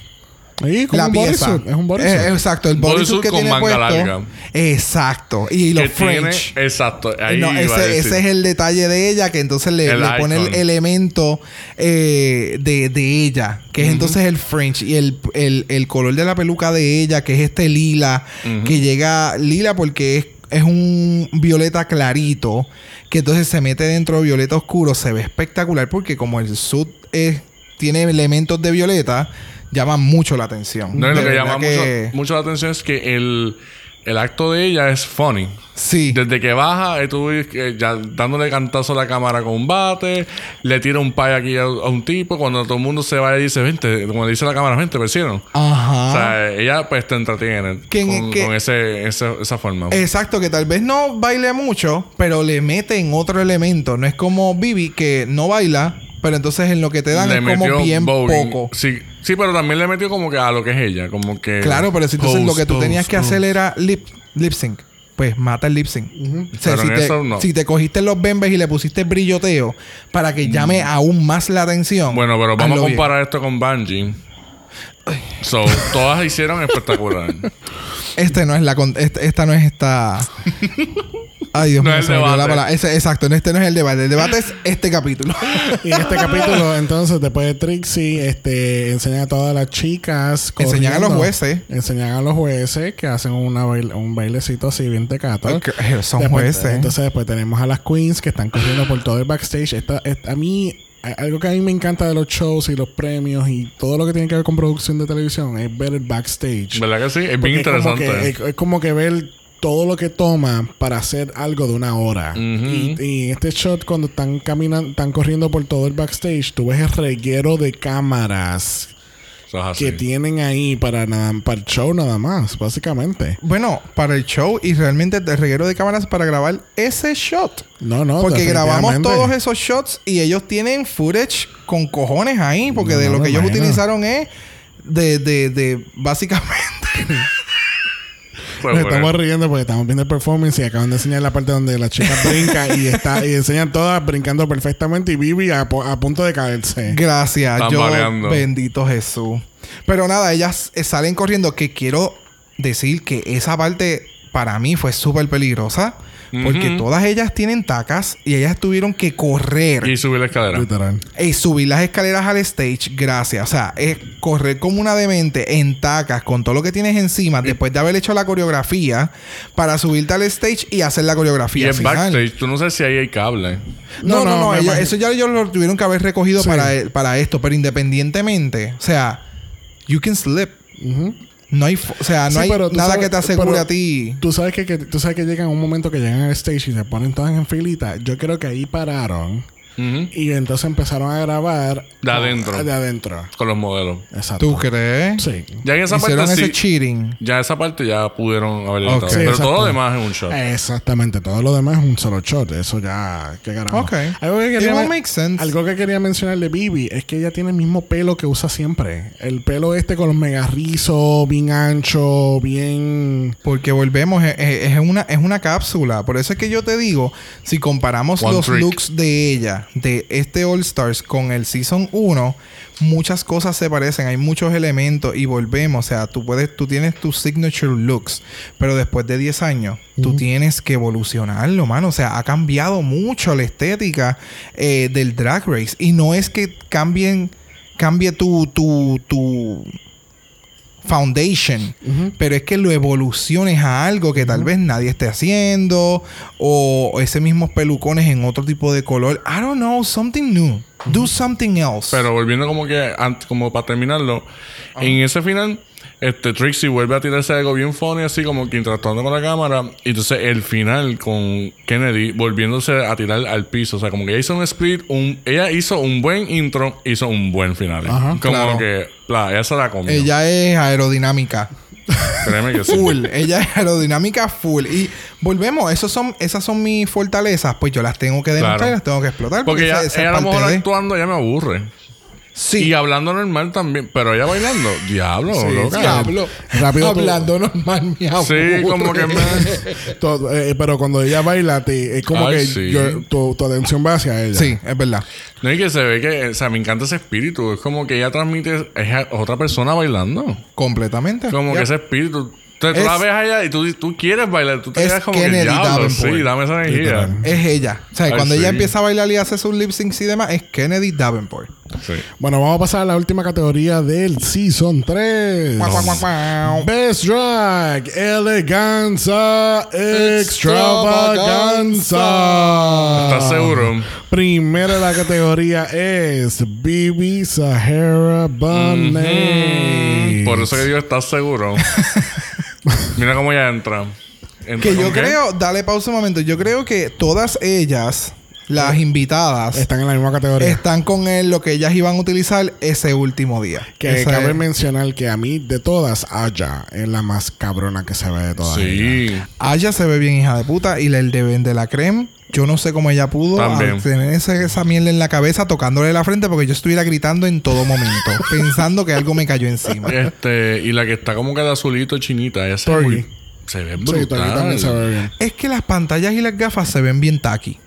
Sí, como la un pieza. bodysuit, Es un bodysuit. Eh, exacto, el Bodysuit que con tiene manga puesto. larga. Exacto. Y los Que tiene- French. exacto. Ahí No, iba a ese, decir. ese es el detalle de ella, que entonces le, El le pone el elemento eh, de, de ella, que es entonces el French. Y el, el- el color de la peluca de ella, que es este lila, que llega lila porque es, es un violeta clarito, que entonces se mete dentro de violeta oscuro. Se ve espectacular porque como el sud es, tiene elementos de violeta, llama mucho la atención. No, lo que llama que- mucho, mucho la atención es que el, el acto de ella es funny. Sí. Desde que baja, estuvo ya dándole cantazo a la cámara con un bate, le tira un pay aquí a, a un tipo, cuando todo el mundo se va y dice, vente, como le dice la cámara, vente, persino. Ajá. O sea, ella pues te entretiene con, con ese, ese- esa forma. Exacto, que tal vez no baile mucho, pero le mete en otro elemento. No es como Bibi que no baila, pero entonces en lo que te dan Le es como bien poco. Sí, sí, pero también le metió como que a lo que es ella, como que... Claro, pero si entonces lo que tú tenías que hacer era lip, lip sync. Pues mata el lip sync. O sea, Pero si, en te, eso no. si te cogiste los bembes y le pusiste brilloteo para que llame aún más la atención. Bueno, pero vamos a bien. comparar esto con Bungie. So, todas hicieron espectacular. Este no es la con- este- esta no es esta. Ay, Dios No mío, se me olvidó la debate. palabra. Ese- exacto, no, este no es el debate. El debate es este capítulo. Y en este capítulo, entonces, después de Trixie, este, enseñan a todas las chicas. Enseñan a los jueces. Enseñan a los jueces que hacen una baile- un bailecito así bien tecato. Eh, son Después- jueces. Entonces, después tenemos a las queens que están corriendo por todo el backstage. Esta, esta- a mí, algo que a mí me encanta de los shows y los premios y todo lo que tiene que ver con producción de televisión es ver el backstage. ¿Verdad que sí? Es bien es como interesante. que- es, es como que ver todo lo que toma para hacer algo de una hora. Y, y en este shot, cuando están caminando, están corriendo por todo el backstage, tú ves el reguero de cámaras Eso es así. que tienen ahí para, nada, para el show nada más, básicamente. Bueno, para el show y realmente el reguero de cámaras para grabar ese shot. No, no. porque grabamos todos esos shots y ellos tienen footage con cojones ahí. Porque No, de no lo que ellos imagino. utilizaron es de, de, de básicamente. Nos bueno. estamos riendo porque estamos viendo el performance y acaban de enseñar la parte donde la chica brinca y está y enseñan todas brincando perfectamente y Vivi a, punto de caerse. Gracias, Están yo bendito Jesús. Pero nada, ellas eh, salen corriendo. Que quiero decir que esa parte para mí fue súper peligrosa. Porque todas ellas tienen tacas y ellas tuvieron que correr. Y subir la escalera. Literal. y subir las escaleras al stage, gracias. O sea, es correr como una demente en tacas con todo lo que tienes encima después de haber hecho la coreografía para subirte al stage y hacer la Y coreografía el final. backstage, tú no sabes si ahí hay cable. No, no, No, no. no, me ellos- imagino. eso ya ellos lo tuvieron que haber recogido Sí. para, el- para esto, pero independientemente, o sea, you can slip. Ujú. No hay, o sea, no Sí, hay nada sabes- que te asegure a ti. Tú sabes que, que- tú sabes que llegan un momento que llegan al stage y se ponen todas en filita. Yo creo que ahí pararon Y entonces empezaron a grabar De adentro. De adentro. Con los modelos. Exacto. ¿Tú crees? Sí. Ya en esa Hicieron parte ese sí. cheating. Ya esa parte ya pudieron haber Ok. editado. Sí, Pero todo lo demás es un shot. Exactamente. Todo lo demás es un solo shot. Eso ya... ¿Qué carajo? Ok. Algo que quería, make sense. algo que quería mencionar de Bibi es que ella tiene el mismo pelo que usa siempre. El pelo este con los mega rizos, bien ancho, bien... Porque volvemos, es, es- es una, es una cápsula. Por eso es que yo te digo, si comparamos One los trick. looks de ella, de este All Stars con el Season 1, muchas cosas se parecen, hay muchos elementos y volvemos. O sea, tú puedes, tú tienes tus signature looks, pero después de 10 años, tú tienes que evolucionarlo, mano. O sea, ha cambiado mucho la estética eh, del Drag Race. Y no es que cambien, cambie tu, tu, tu foundation. Pero es que lo evoluciones a algo que tal vez nadie esté haciendo. O ese mismos pelucones en otro tipo de color. I don't know, something new. Do something else. Pero volviendo como que, como para terminarlo, en ese final, este Trixie vuelve a tirarse algo bien funny, así como que interactuando con la cámara. Y entonces el final con Kennedy volviéndose a tirar al piso. O sea, como que ella hizo un split, un, ella hizo un buen intro, hizo un buen final. Ajá, como claro. que, la, ella se la comió. Ella es aerodinámica. Créeme que sí. Full. Ella es aerodinámica full. Y volvemos, esos son, esas son mis fortalezas. Pues yo las tengo que demostrar Claro. y las tengo que explotar. Porque ella, esa- esa ella a lo mejor de- actuando ya me aburre. Sí. Y hablando normal también. Pero ella bailando, diablo, Sí, loca. Diablo. Rápido tú- Hablando normal, mi amor. Sí, como que me... Todo, eh, pero cuando ella baila, te- es como Ay, que sí. yo- tu, tu atención va hacia ella. Sí, es verdad. No, y que se ve que, o sea, me encanta ese espíritu. Es como que ella transmite, es a- otra persona bailando. Completamente. Como que ese espíritu. Entonces tú Es- la ves allá y tú, tú quieres bailar. Tú te quedas como Kennedy que diablo. Sí, dame esa energía. Literal. Es ella. O sea, Ay, cuando sí. ella empieza a bailar y hace sus lip syncs y demás, es Kennedy Davenport. Sí. Bueno, vamos a pasar a la última categoría del Season 3. Guau, guau, guau, guau. Best Drag, Eleganza, Extravaganza. ¿Estás seguro? Primera de la categoría es Bibi Sahara Bonet. Por eso que digo, ¿estás seguro? Mira cómo ella entra. Entra Que yo qué? creo, dale pausa un momento. Yo creo que todas ellas, las invitadas, Están en la misma categoría. están con él lo que ellas iban a utilizar ese último día. Que cabe mencionar que a mí, de todas, Aya es la más cabrona que se ve de todas. ellas. Sí. Aya se ve bien hija de puta y la- el de de la creme. Yo no sé cómo ella pudo tener ese- esa mierda en la cabeza tocándole la frente porque yo estuviera gritando en todo momento, pensando que algo me cayó encima. Este, y la que está como que de azulito chinita, ella se ve Torgy. muy- Se ve Sí, también se brutal. ve bien. Es que las pantallas y las gafas se ven bien tacky.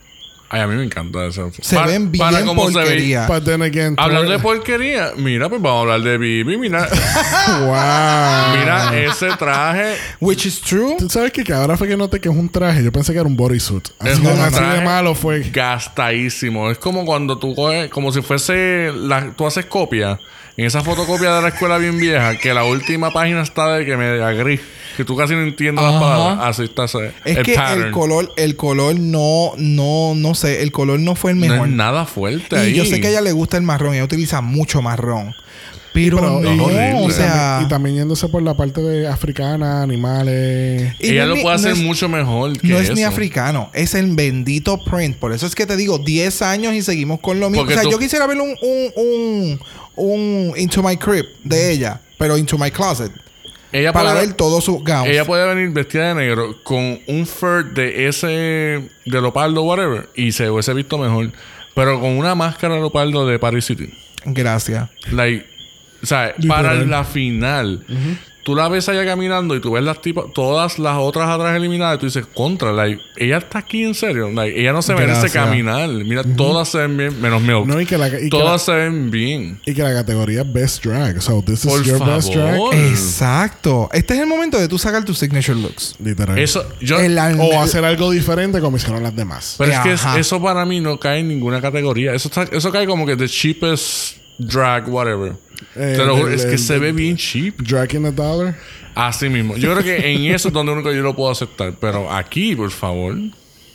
Ay, a mí me encanta eso. Se ven bien cómo se ve. porquería. But then again, Hablando de porquería, mira, pues vamos a hablar de Bibi. Mira, wow. mira ese traje. Which is true. ¿Tú sabes qué? Que ahora fue que noté que es un traje. Yo pensé que era un bodysuit. Así, Es un así de malo fue. Gastadísimo. Es como cuando tú coges, como si fuese, la, tú haces copia. En esa fotocopia de la escuela bien vieja, que la última página está de que me gris. Que tú casi no entiendes las palabras. Así está ese- Es el que pattern. el color, el color no, no, no sé, el color no fue el no mejor. es nada fuerte y ahí. yo sé que a ella le gusta el marrón, ella utiliza mucho marrón. Pero, Pero, no, o y sea, también, y también yéndose por la parte de africana, animales. y Ella no lo puede no hacer es- mucho mejor que No es ni africano, es el bendito print. Por eso es que te digo, 10 años y seguimos con lo mismo. Porque o sea, tú- yo quisiera ver un, un, un, un Into My Crib de ella, pero Into My Closet. Ella para puede, ver todos sus gowns. ella puede venir vestida de negro con un fur de ese de leopardo whatever y se hubiese visto mejor pero con una máscara de leopardo de Paris City Gracias. like o sea Literal. para la final tú la ves allá caminando y tú ves las tipas todas las otras atrás eliminadas y tú dices contra like ella está aquí en serio like ella no se merece Gracias. caminar mira todas se ven bien menos Milk No, y que la, y que todas la, se ven bien y que la categoría es Best Drag. So, this is Por your best drag. favor. Exacto. Este es el momento de tú sacar tus signature looks. Literal. eso yo El o hacer algo diferente como hicieron las demás. Pero es que es- eso para mí no cae en ninguna categoría. Eso, está- eso cae como que the cheapest drag, whatever. Eh, Te lo juro, es que el- se ve bien cheap. Drag in a dollar. Así mismo. Yo creo que en eso es donde único yo lo puedo aceptar. Pero aquí, por favor.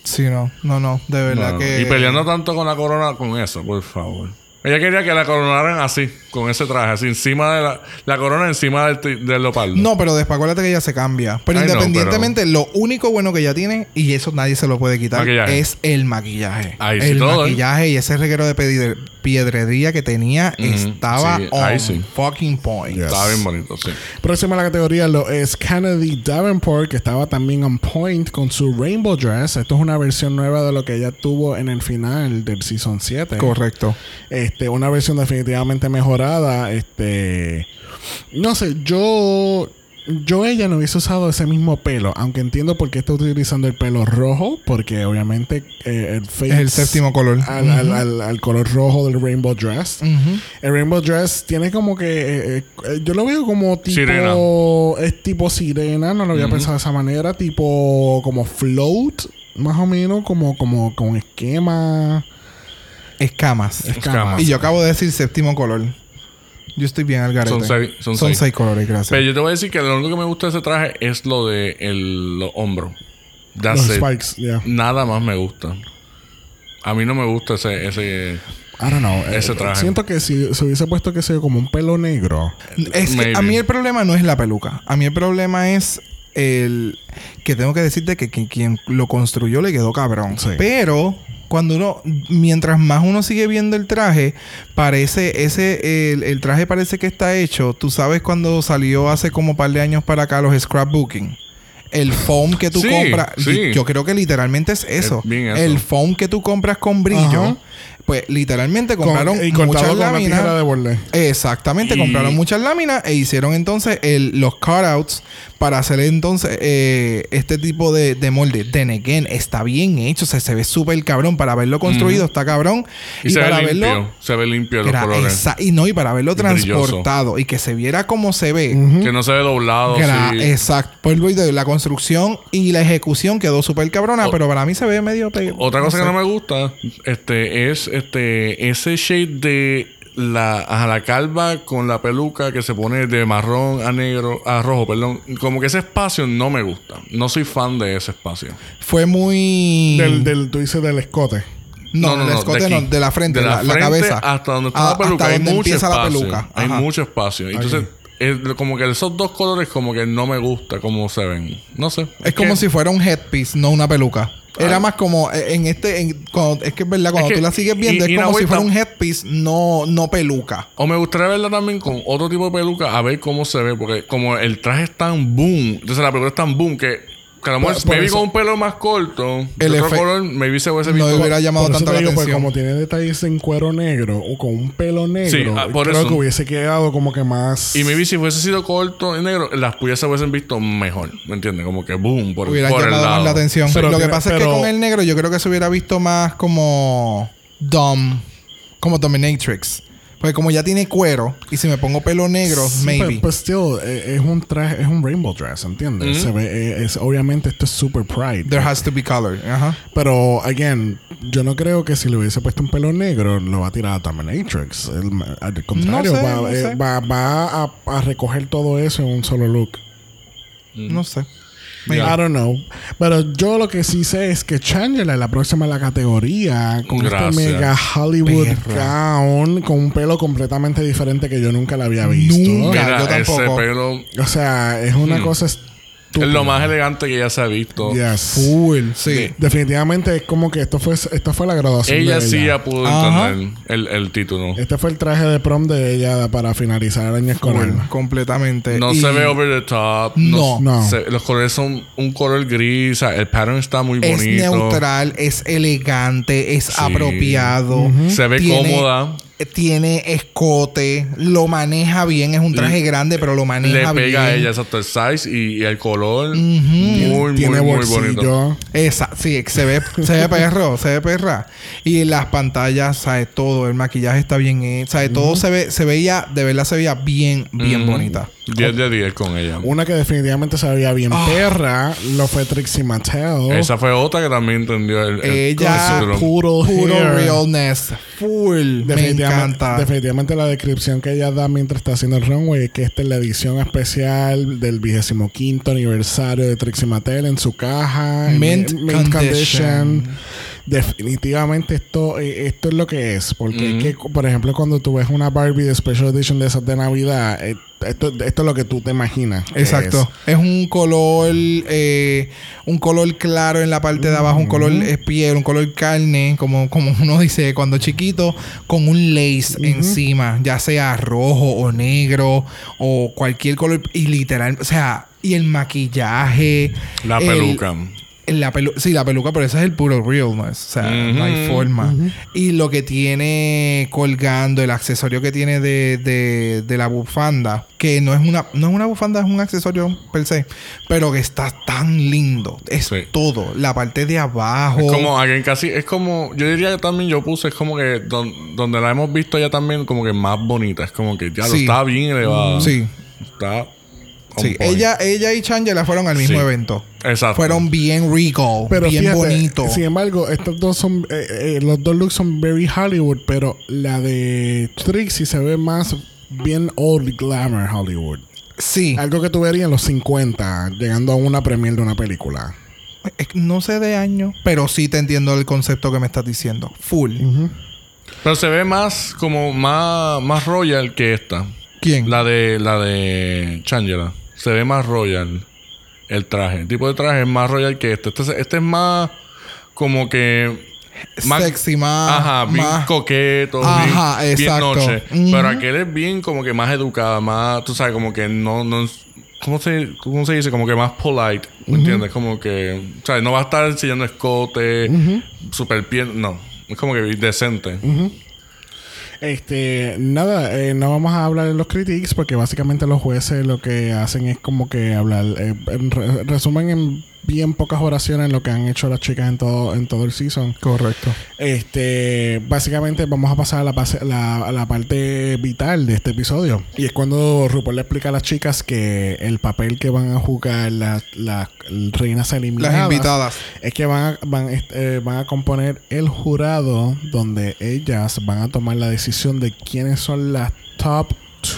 Sí, no, no, no, de verdad no. que. Y peleando tanto con la corona con eso, por favor. Ella quería que la coronaran así, con ese traje, así encima de la, la corona encima del, ti- del leopardo. No, pero después acuérdate que ella se cambia. Pero Ay, no, independientemente, lo único bueno que ella tiene, y eso nadie se lo puede quitar, Maquillaje. es el maquillaje. Ahí sí, el todo, ¿eh? maquillaje y ese reguero de piedrería que tenía estaba sí, on ahí sí. fucking point. Yeah. Estaba bien bonito, sí. Próxima a la categoría lo es Kennedy Davenport, que estaba también on point con su Rainbow Dress. Esto es una versión nueva de lo que ella tuvo en el final del Season 7. Correcto. Este, una versión definitivamente Este. No sé, yo. Yo ella no hubiese usado ese mismo pelo, aunque entiendo por qué está utilizando el pelo rojo, porque obviamente eh, el face Es el séptimo color. al, al- al- al color rojo del Rainbow Dress. El Rainbow Dress tiene como que. eh, eh, yo lo veo como tipo. Sirena. Es tipo sirena, no lo había pensado de esa manera. Tipo como float, más o menos, como, como con esquema. Escamas. Escamas. Y yo acabo de decir séptimo color. Yo estoy bien al garete. Son seis- son seis. colores, gracias. Pero yo te voy a decir que lo único que me gusta de ese traje es lo de el, los hombros. That's Los it. spikes, yeah. Nada más me gusta. A mí no me gusta ese... ese I don't know. Ese eh, traje. Siento que si se hubiese puesto que sea como un pelo negro. Es que Maybe. a mí el problema no es la peluca. A mí el problema es el que tengo que decirte que, que quien lo construyó le quedó cabrón. Sí. Pero cuando uno, mientras más uno sigue viendo el traje, parece ese, el, el traje parece que está hecho. Tú sabes cuando salió hace como un par de años para acá los scrapbooking. El foam que tú Sí, compras, sí. yo creo que literalmente es eso. El foam que tú compras con brillo, Ajá. pues literalmente Con- compraron y muchas cortado con la láminas. tijera de borde. Exactamente, Y- compraron muchas láminas e hicieron entonces el, los cutouts para hacer entonces eh, este tipo de, de molde. Then again, está bien hecho, o sea, se ve súper cabrón. Para verlo construido, está cabrón. y, se para ve limpio. verlo. Se ve limpio los colores. y no, y para verlo Y brilloso. transportado y que se viera como se ve. Que no se ve doblado. Sí. Exacto. De la construcción y la ejecución quedó súper cabrona, O- pero para mí se ve medio Otra cosa sé. que no me gusta este, es este, ese shade de la, ajá, la calva con la peluca que se pone de marrón a negro, a rojo, perdón. Como que ese espacio no me gusta. No soy fan de ese espacio. Fue muy. Del, del, tú dices del escote. No, el escote de no, de la frente, De la, la frente cabeza. Hasta donde está Ah, la peluca. hasta hay donde mucho empieza espacio. la peluca. Hay mucho espacio. Entonces, es como que esos dos colores como que no me gusta cómo se ven. No sé. Es como que- si fuera un headpiece, no una peluca. Era más como eh, en este, en- cuando- es que es verdad, cuando que- tú la sigues viendo, y- es como si fuera un headpiece, no, no peluca. O me gustaría verla también con otro tipo de peluca a ver cómo se ve. Porque como el traje es tan boom. Entonces la peluca es tan boom que... Que a lo mejor Por- por maybe eso- con un pelo más corto, de El otro color, maybe se hubiese No visto. hubiera llamado Por la digo, pues atención. como tiene detalles en cuero negro o con un pelo negro, Sí, ah, por creo eso. que hubiese quedado como que más. Y maybe si hubiese sido corto y negro, las puyas se hubiesen visto mejor. ¿Me entiendes? Como que boom, por, hubiera por el llamado más lado. la atención. Pero Lo que pasa es que con el negro yo creo que se hubiera visto más como Dom, como Dominatrix. Porque como ya tiene cuero y si me pongo pelo negro, Sí, maybe. Pero, pero still, eh, es un traje, es un rainbow dress, ¿entiendes? Se ve, eh, es, obviamente esto es super pride. There has to be color. Ajá. Pero, again, yo no creo que si le hubiese puesto un pelo negro lo va a tirar a Dominatrix. El- al contrario, No sé, va, no eh, sé. va, va a, a recoger todo eso en un solo look. No sé. I don't know. Pero yo lo que sí sé es que Changela es la próxima en la categoría con Gracias. este mega Hollywood Perra. gown con un pelo completamente diferente que yo nunca la había visto. Nunca. Mira, yo ese pelo O sea, es una cosa estúpida. es lo más elegante que ya se ha visto. Yes. Full. Sí. Definitivamente es como que esto fue, esta fue la graduación Ella de sí ella. ya pudo Ajá. entender el, el título. Este fue el traje de prom de ella para finalizar el año escolar. Completamente. No Y- se ve over the top. No. No. se- los colores son un color gris. o sea, el pattern está muy Es bonito. neutral, es elegante, es apropiado. Se ve Tiene- cómoda. Tiene escote, lo maneja bien, es un traje grande, pero lo Le maneja bien. pega a ella exacto el size y, y el color. Muy, Tiene muy, muy bolsillo. bonito. Esa, sí, se ve, se ve perro, se ve perra. Y las pantallas, ¿sabes? Todo, el maquillaje está bien hecho, ¿sabes? Todo se ve, se veía, de verdad se veía bien, bien Ujú. bonita. 10 de 10 con ella. Una que definitivamente se veía bien Ah. perra lo fue Trixie Mattel. Esa fue otra que también entendió el, el Ella-. Puro, Puro realness, full, me Definitivamente, encanta. definitivamente la descripción que ella da mientras está haciendo el runway es que esta es la edición especial del 25 aniversario de Trixie Mattel en su caja. en Mint condition. Definitivamente esto, eh, esto es lo que es. Porque es que, por ejemplo, cuando tú ves una Barbie de Special Edition de esas de Navidad, eh, esto, esto es lo que tú te imaginas. Exacto. Es. un color, eh, un color claro en la parte de abajo, un color eh, piel, un color carne, como, como uno dice cuando chiquito, con un lace encima, ya sea rojo o negro o cualquier color. Y literal, o sea, y el maquillaje. La el- peluca. La pelu sí, la peluca, pero ese es el puro realness. O sea, no hay forma. Y lo que tiene colgando, el accesorio que tiene de, de, de la bufanda, que no es una, no es una bufanda, es un accesorio per se, pero que está tan lindo. Es Sí. todo. La parte de abajo. Es como alguien casi, es como, yo diría que también yo puse, es como que don- donde la hemos visto ya también como que más bonita, es como que ya lo Sí. está bien elevada. Sí, Está. Sí. point. Ella, ella y Changela fueron al mismo Sí. evento. Exacto. Fueron bien regal, Pero bien fíjate, bonito. Sin embargo, estos dos son, eh, eh, los dos looks son very Hollywood, pero la de Trixie se ve más bien old glamour Hollywood. Sí. Algo que tú verías en los 50, llegando a una premiere de una película. No sé de año, pero sí te entiendo el concepto que me estás diciendo. Full. Pero se ve más como más, más royal que esta. ¿Quién? La de la de Changela. Se ve más royal el traje. El tipo de traje es más royal que este. Este, es- este es más como que más Sexy, más. Ajá, bien más- coqueto, Ajá, bien, bien exacto. noche. Pero aquel es bien como que más educada, más, tú sabes, como que no, no ¿cómo se, cómo se dice? Como que más polite, ¿me entiendes? Como que, ¿sabes? No va a estar enseñando escote, super piel, no. Es como que decente. Este, nada, eh, no vamos a hablar de los critiques porque básicamente los jueces lo que hacen es como que hablar, eh, en re- resumen en bien pocas oraciones lo que han hecho las chicas en todo, en todo el season. Correcto. Este, básicamente vamos a pasar a la, pase- la- a la parte vital de este episodio. Y es cuando RuPaul le explica a las chicas que el papel que van a jugar las las reinas eliminadas Las invitadas. es que van a, van, eh, van a componer el jurado donde ellas van a tomar la decisión de quiénes son las top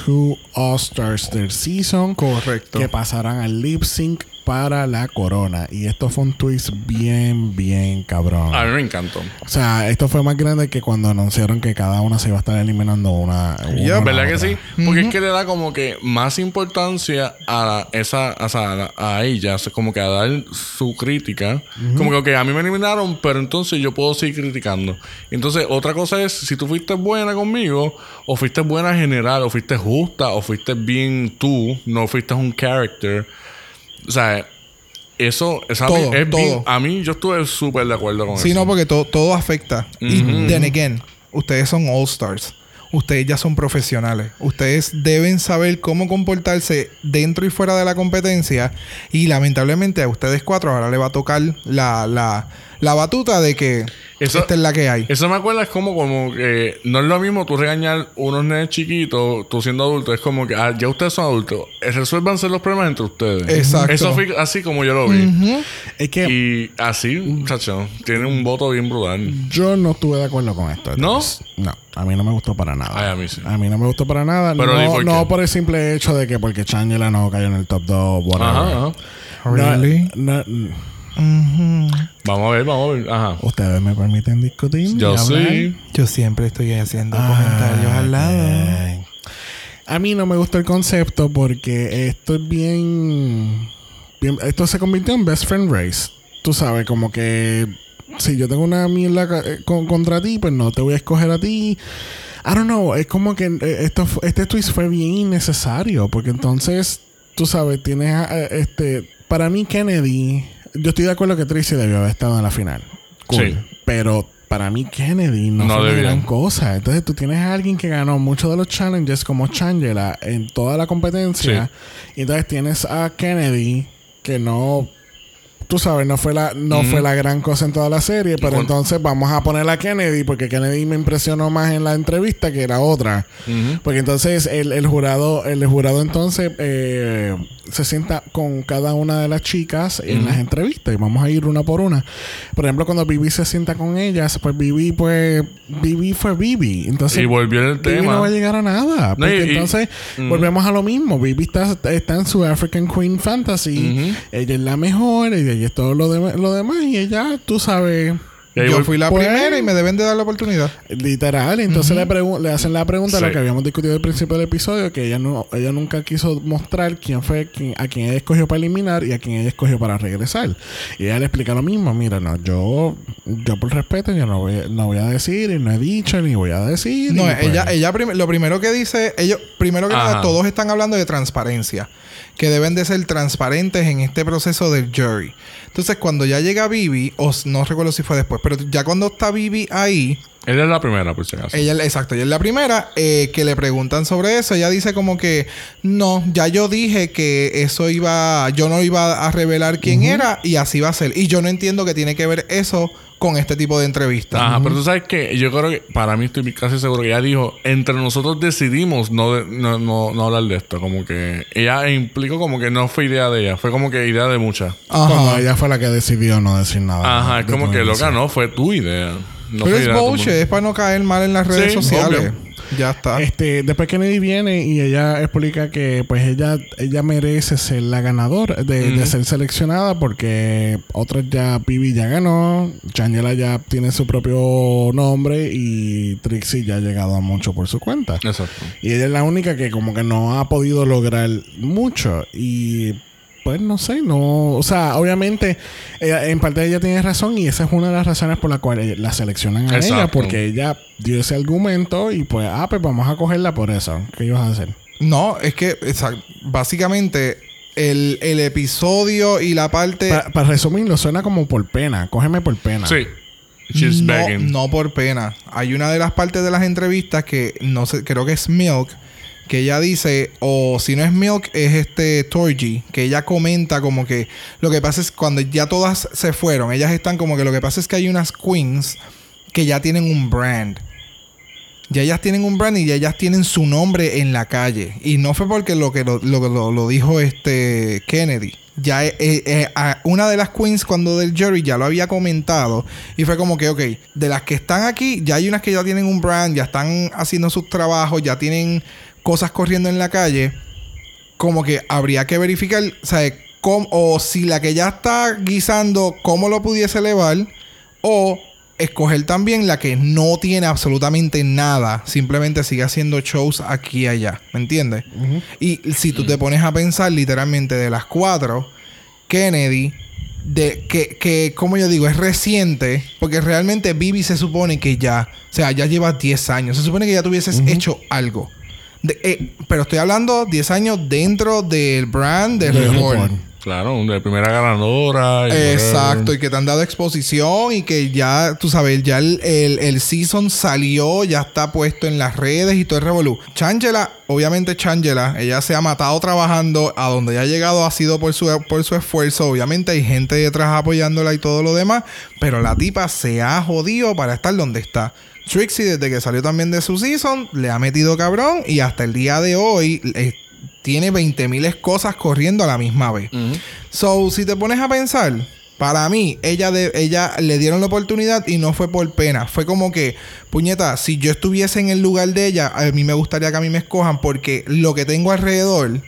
two All-Stars del season Correcto. que pasarán al lip sync para la corona. Y esto fue un twist bien, bien cabrón. A mí me encantó. O sea, esto fue más grande que cuando anunciaron que cada una se iba a estar eliminando una. Ya, la ¿verdad que sí? Porque es que le da como que más importancia a esa, o sea, a, la- a ella, o sea, como que a dar su crítica. Como que, ok, a mí me eliminaron, pero entonces yo puedo seguir criticando. Entonces, otra cosa es si tú fuiste buena conmigo, o fuiste buena en general, o fuiste justa, o fuiste bien tú, no fuiste un character. O sea, eso, esa Todo, es bien- todo. a mí yo estuve súper de acuerdo con Sí, eso. no, porque to- todo afecta. Y then again, ustedes son all stars. Ustedes ya son profesionales. Ustedes deben saber cómo comportarse dentro y fuera de la competencia. Y lamentablemente a ustedes cuatro ahora le va a tocar la, la, la batuta de que Eso- esta es la que hay. Eso me acuerda, es como, como que no es lo mismo tú regañar unos nenes chiquitos, tú siendo adulto, es como que ah, ya ustedes son adultos, resuélvanse los problemas entre ustedes. Exacto. Eso fue así como yo lo vi. Es que Y así, muchacho, tiene un voto bien brutal. yo no estuve de acuerdo con esto. ¿No? No, a mí no me gustó para nada. Ay, a mí sí. A mí no me gustó para nada. Pero no, por no por el simple hecho de que porque Changela no cayó en el top 2, whatever. Ajá, ajá. No, Vamos a ver, vamos a ver. Ajá. Ustedes me permiten discutir. Yo sí. Yo siempre estoy haciendo Ah, comentarios al lado. ok. A mí no me gusta el concepto porque esto es bien, bien- Esto se convirtió en best friend race. Tú sabes, como que si yo tengo una mierda eh, con- contra ti, pues no te voy a escoger a ti. I don't know, es como que eh, esto, este twist fue bien innecesario porque entonces, tú sabes, tienes a- a- este. Para mí, Kennedy, yo estoy de acuerdo que Tracy debió haber estado en la final. Cool. Sí. Pero para mí, Kennedy no, No fue una gran cosa. Entonces, tú tienes a alguien que ganó muchos de los challenges como Changela en toda la competencia. Y entonces tienes a Kennedy que no. Tú sabes, no fue la, no fue la gran cosa en toda la serie, pero entonces vamos a poner a Kennedy porque Kennedy me impresionó más en la entrevista que la otra. Porque entonces el, el jurado, el jurado entonces eh, se sienta con cada una de las chicas en las entrevistas y vamos a ir una por una. Por ejemplo, cuando Vivi se sienta con ellas, pues Vivi, pues Vivi fue Vivi. Entonces Y volvió el tema. no va a llegar a nada. Porque y- entonces Ujú. volvemos a lo mismo. Vivi está, está en su African Queen Fantasy. Ella es la mejor, ella es todo lo, de- lo demás. Y ella, tú sabes, Y Yo fui la Pues- primera y me deben de dar la oportunidad. literal. Entonces le, pregun- le hacen la pregunta, Sí. lo que habíamos discutido al principio del episodio, que ella no ella nunca quiso mostrar quién fue quién- a quién ella escogió para eliminar y a quién ella escogió para regresar. Y ella le explica lo mismo. Mira, no, yo, yo por respeto, yo no voy, no voy a decir y no he dicho ni voy a decir. No, y pues- ella, ella prim- lo primero que dice, ellos, primero que Ajá. nada, todos están hablando de transparencia. Que deben de ser transparentes en este proceso del jury. Entonces, cuando ya llega Vivi, o no recuerdo si fue después, pero ya cuando está Vivi ahí, Ella es la primera, por si acaso. ella, exacto, ella es la primera eh, que le preguntan sobre eso. Ella dice como que no, ya yo dije que eso iba, yo no iba a revelar quién era y así va a ser. Y yo no entiendo que tiene que ver eso con este tipo de entrevistas. Ajá, pero tú sabes que yo creo que para mí estoy casi seguro que ella dijo, entre nosotros decidimos no, de- no, no, no hablar de esto. Como que ella implicó como que no fue idea de ella, fue como que idea de muchas. Cuando Ajá. ella fue la que decidió no decir nada. Ajá, es como que loca, no, fue tu idea. No pero es mundo. es para no caer mal en las redes Sí, sociales. obvio. Ya está. Este, después Kennedy viene y ella explica que pues ella, ella merece ser la ganadora de, de ser seleccionada porque otras ya Pibi ya ganó, Changela ya tiene su propio nombre y Trixie ya ha llegado a mucho por su cuenta. Exacto. Y ella es la única que como que no ha podido lograr mucho. Y pues no sé, no... O sea, obviamente, ella- en parte ella tiene razón y esa es una de las razones por la cual ella- la seleccionan a ella. Porque ella dio ese argumento y pues, ah, pues vamos a cogerla por eso. ¿Qué ibas a hacer? No, es que básicamente el, el episodio y la parte... Para resumirlo, suena como por pena. Cógeme por pena. Sí. She's no, begging. no por pena. Hay una de las partes de las entrevistas que no sé, creo que es Milk, que ella dice, o si no es Milk, es este Torgy, que ella comenta como que lo que pasa es cuando ya todas se fueron, ellas están como que lo que pasa es que hay unas queens que ya tienen un brand. Ya ellas tienen un brand y ya ellas tienen su nombre en la calle. Y no fue porque lo que lo, lo- dijo este Kennedy. Ya eh, eh, a- una de las queens cuando del jury ya lo había comentado. Y fue como que, ok, de las que están aquí, ya hay unas que ya tienen un brand, ya están haciendo sus trabajos, ya tienen cosas corriendo en la calle. Como que habría que verificar, o sea, cómo- o si la que ya está guisando, cómo lo pudiese elevar, o escoger también la que no tiene absolutamente nada, simplemente sigue haciendo shows aquí y allá, ¿me entiendes? Y si tú te pones a pensar literalmente de las cuatro, Kennedy, de que, que, como yo digo, es reciente, porque realmente Bibi se supone que ya, o sea, ya lleva 10 años, se supone que ya tuvieses hecho algo. De- eh, pero estoy hablando 10 años dentro del brand de De. Claro, de primera ganadora. y Exacto, y que te han dado exposición y que ya, tú sabes, ya el, el, el season salió, ya está puesto en las redes y todo el revolú. Changela, obviamente Changela, ella se ha matado trabajando, a donde ya ha llegado ha sido por su, por su esfuerzo, obviamente hay gente detrás apoyándola y todo lo demás, pero la tipa se ha jodido para estar donde está. Trixie, desde que salió también de su season, le ha metido cabrón y hasta el día de hoy eh, tiene 20.000 cosas corriendo a la misma vez. So, si te pones a pensar, para mí, ella, de, ella le dieron la oportunidad y no fue por pena. Fue como que, puñeta, si yo estuviese en el lugar de ella, a mí me gustaría que a mí me escojan porque lo que tengo alrededor,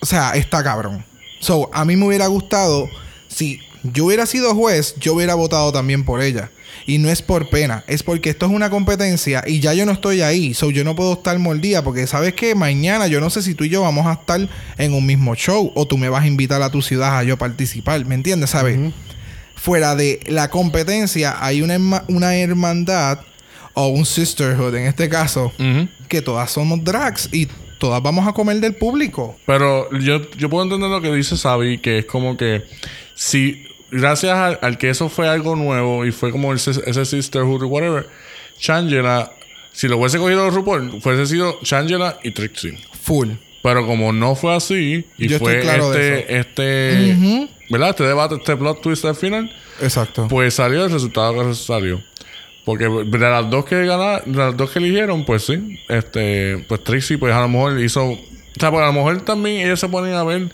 o sea, está cabrón. So, a mí me hubiera gustado, si yo hubiera sido juez, yo hubiera votado también por ella. Y no es por pena, es porque esto es una competencia y ya yo no estoy ahí. So yo no puedo estar mordida porque sabes que mañana yo no sé si tú y yo vamos a estar en un mismo show o tú me vas a invitar a tu ciudad a yo participar. ¿Me entiendes? ¿Sabes? Fuera de la competencia hay una, herma- una hermandad o un sisterhood en este caso que todas somos drags y todas vamos a comer del público. Pero yo, yo puedo entender lo que dice Sabi, que es como que si, gracias al, al que eso fue algo nuevo y fue como ese, ese sisterhood whatever, Changela, si lo hubiese cogido RuPaul, fuese sido Changela y Trixie. Full. Pero como no fue así, y Yo fue claro este, este. ¿verdad? Este debate, este plot twist al final, Exacto. pues salió el resultado que salió. Porque de las dos que ganaron, de las dos que eligieron, pues sí. Este, pues Trixie, pues a lo mejor hizo. O sea, pues a lo mejor también ellos se ponen a ver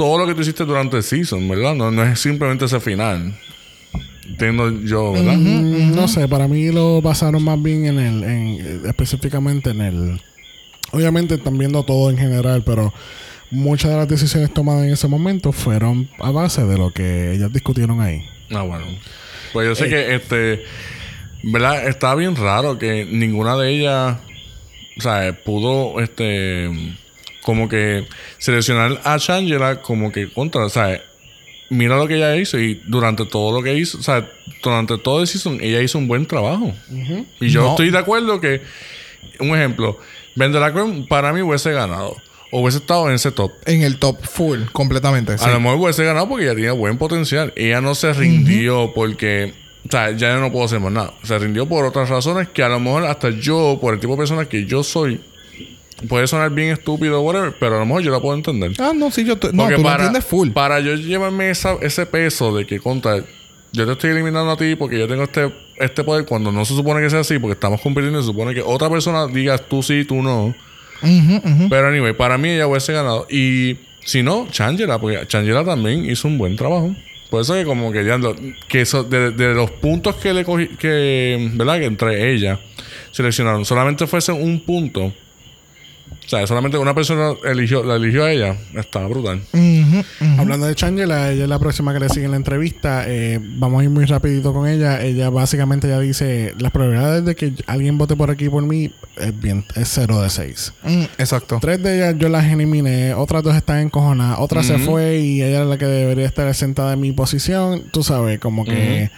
todo lo que tú hiciste durante el season, ¿verdad? No, no es simplemente ese final. Entiendo yo, ¿verdad? No sé, para mí lo basaron más bien en el, en, específicamente en el, obviamente están viendo todo en general, pero muchas de las decisiones tomadas en ese momento fueron a base de lo que ellas discutieron ahí. Ah, bueno. Pues yo sé que este. ¿Verdad? Está bien raro que ninguna de ellas. O sea, pudo este. Como que seleccionar a Shangela como que contra. O sea, mira lo que ella hizo y durante todo lo que hizo. O sea, durante todo el season, ella hizo un buen trabajo. Y yo No. estoy de acuerdo que. Un ejemplo. Vendelacrime para mí hubiese ganado. O hubiese estado en ese top. En el top full, completamente. sí. A lo mejor hubiese ganado porque ella tenía buen potencial. Ella no se rindió porque. O sea, ya no puedo hacer más nada. Se rindió por otras razones que a lo mejor hasta yo, por el tipo de persona que yo soy, puede sonar bien estúpido o whatever, pero a lo mejor yo la puedo entender. Ah, no, sí, yo te- no, tú lo para, entiendes full. para yo llevarme esa- ese peso de que contra yo te estoy eliminando a ti porque yo tengo este, este poder cuando no se supone que sea así, porque estamos compitiendo, se supone que otra persona diga tú sí, tú no. Ujú, ujú. Pero anyway, para mí ella hubiese ganado. Y si no, Changela, porque Changela también hizo un buen trabajo. Por eso que como que ya que eso, de, de los puntos que le cogí, que, ¿verdad? Que entre ellas seleccionaron, solamente fuese un punto. O sea, solamente una persona eligió, la eligió a ella. Estaba brutal. Ujú, ujú. Hablando de Changela, ella es la próxima que le sigue en la entrevista. Eh, vamos a ir muy rapidito con ella. Ella básicamente ya dice, las probabilidades de que alguien vote por aquí por mí es bien, es 0 de 6. Mm, exacto. Tres de ellas yo las eliminé, otras dos están encojonadas, otra se fue y ella es la que debería estar sentada en mi posición. Tú sabes, como que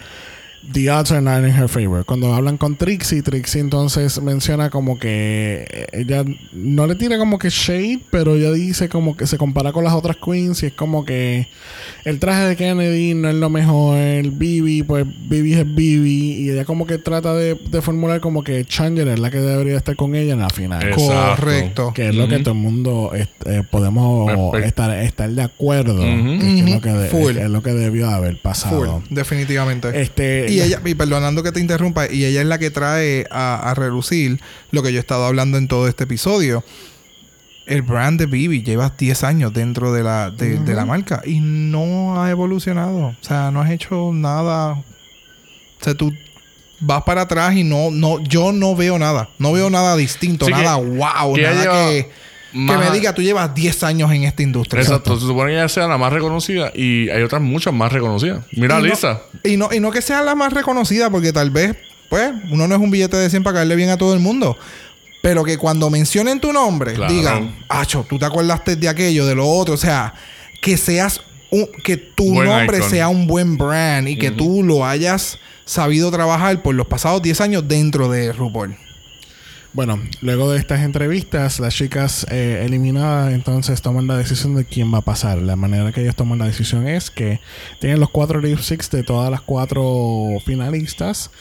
the odds are not in her favor. Cuando hablan con Trixie, Trixie entonces menciona como que ella no le tira como que shade, pero ella dice como que se compara con las otras queens y es como que el traje de Kennedy no es lo mejor, el Bibi, pues Bibi es Bibi y ella como que trata de, de formular como que Chandler es la que debería estar con ella en la final. Exacto. Correcto. Que es lo que todo el mundo est- eh, podemos estar, estar de acuerdo. Que es, lo que de- Full. es lo que debió haber Full, pasado. definitivamente. Este, Y ella, y perdonando que te interrumpa, y ella es la que trae a, a relucir lo que yo he estado hablando en todo este episodio. El brand de Bibi lleva 10 años dentro de la, de, de la marca y no ha evolucionado. O sea, no has hecho nada. O sea, tú vas para atrás y no, no, yo no veo nada. No veo nada distinto, que- nada wow, que nada lleva- que. Más- que me diga, tú llevas 10 años en esta industria. Exacto. Se supone que ella sea la más reconocida y hay otras muchas más reconocidas. Mira Y no- Lisa. Y no, y no que sea la más reconocida, porque tal vez, pues, uno no es un billete de 100 para caerle bien a todo el mundo. Pero que cuando mencionen tu nombre, Claro. digan, Acho, tú te acordaste de aquello, de lo otro. O sea, que seas un, que tu Buen nombre icon. sea un buen brand y que tú lo hayas sabido trabajar por los pasados 10 años dentro de RuPaul. Bueno, luego de estas entrevistas, las chicas eh, eliminadas entonces toman la decisión de quién va a pasar. La manera que ellos toman la decisión es que tienen los cuatro lip syncs de todas las cuatro finalistas.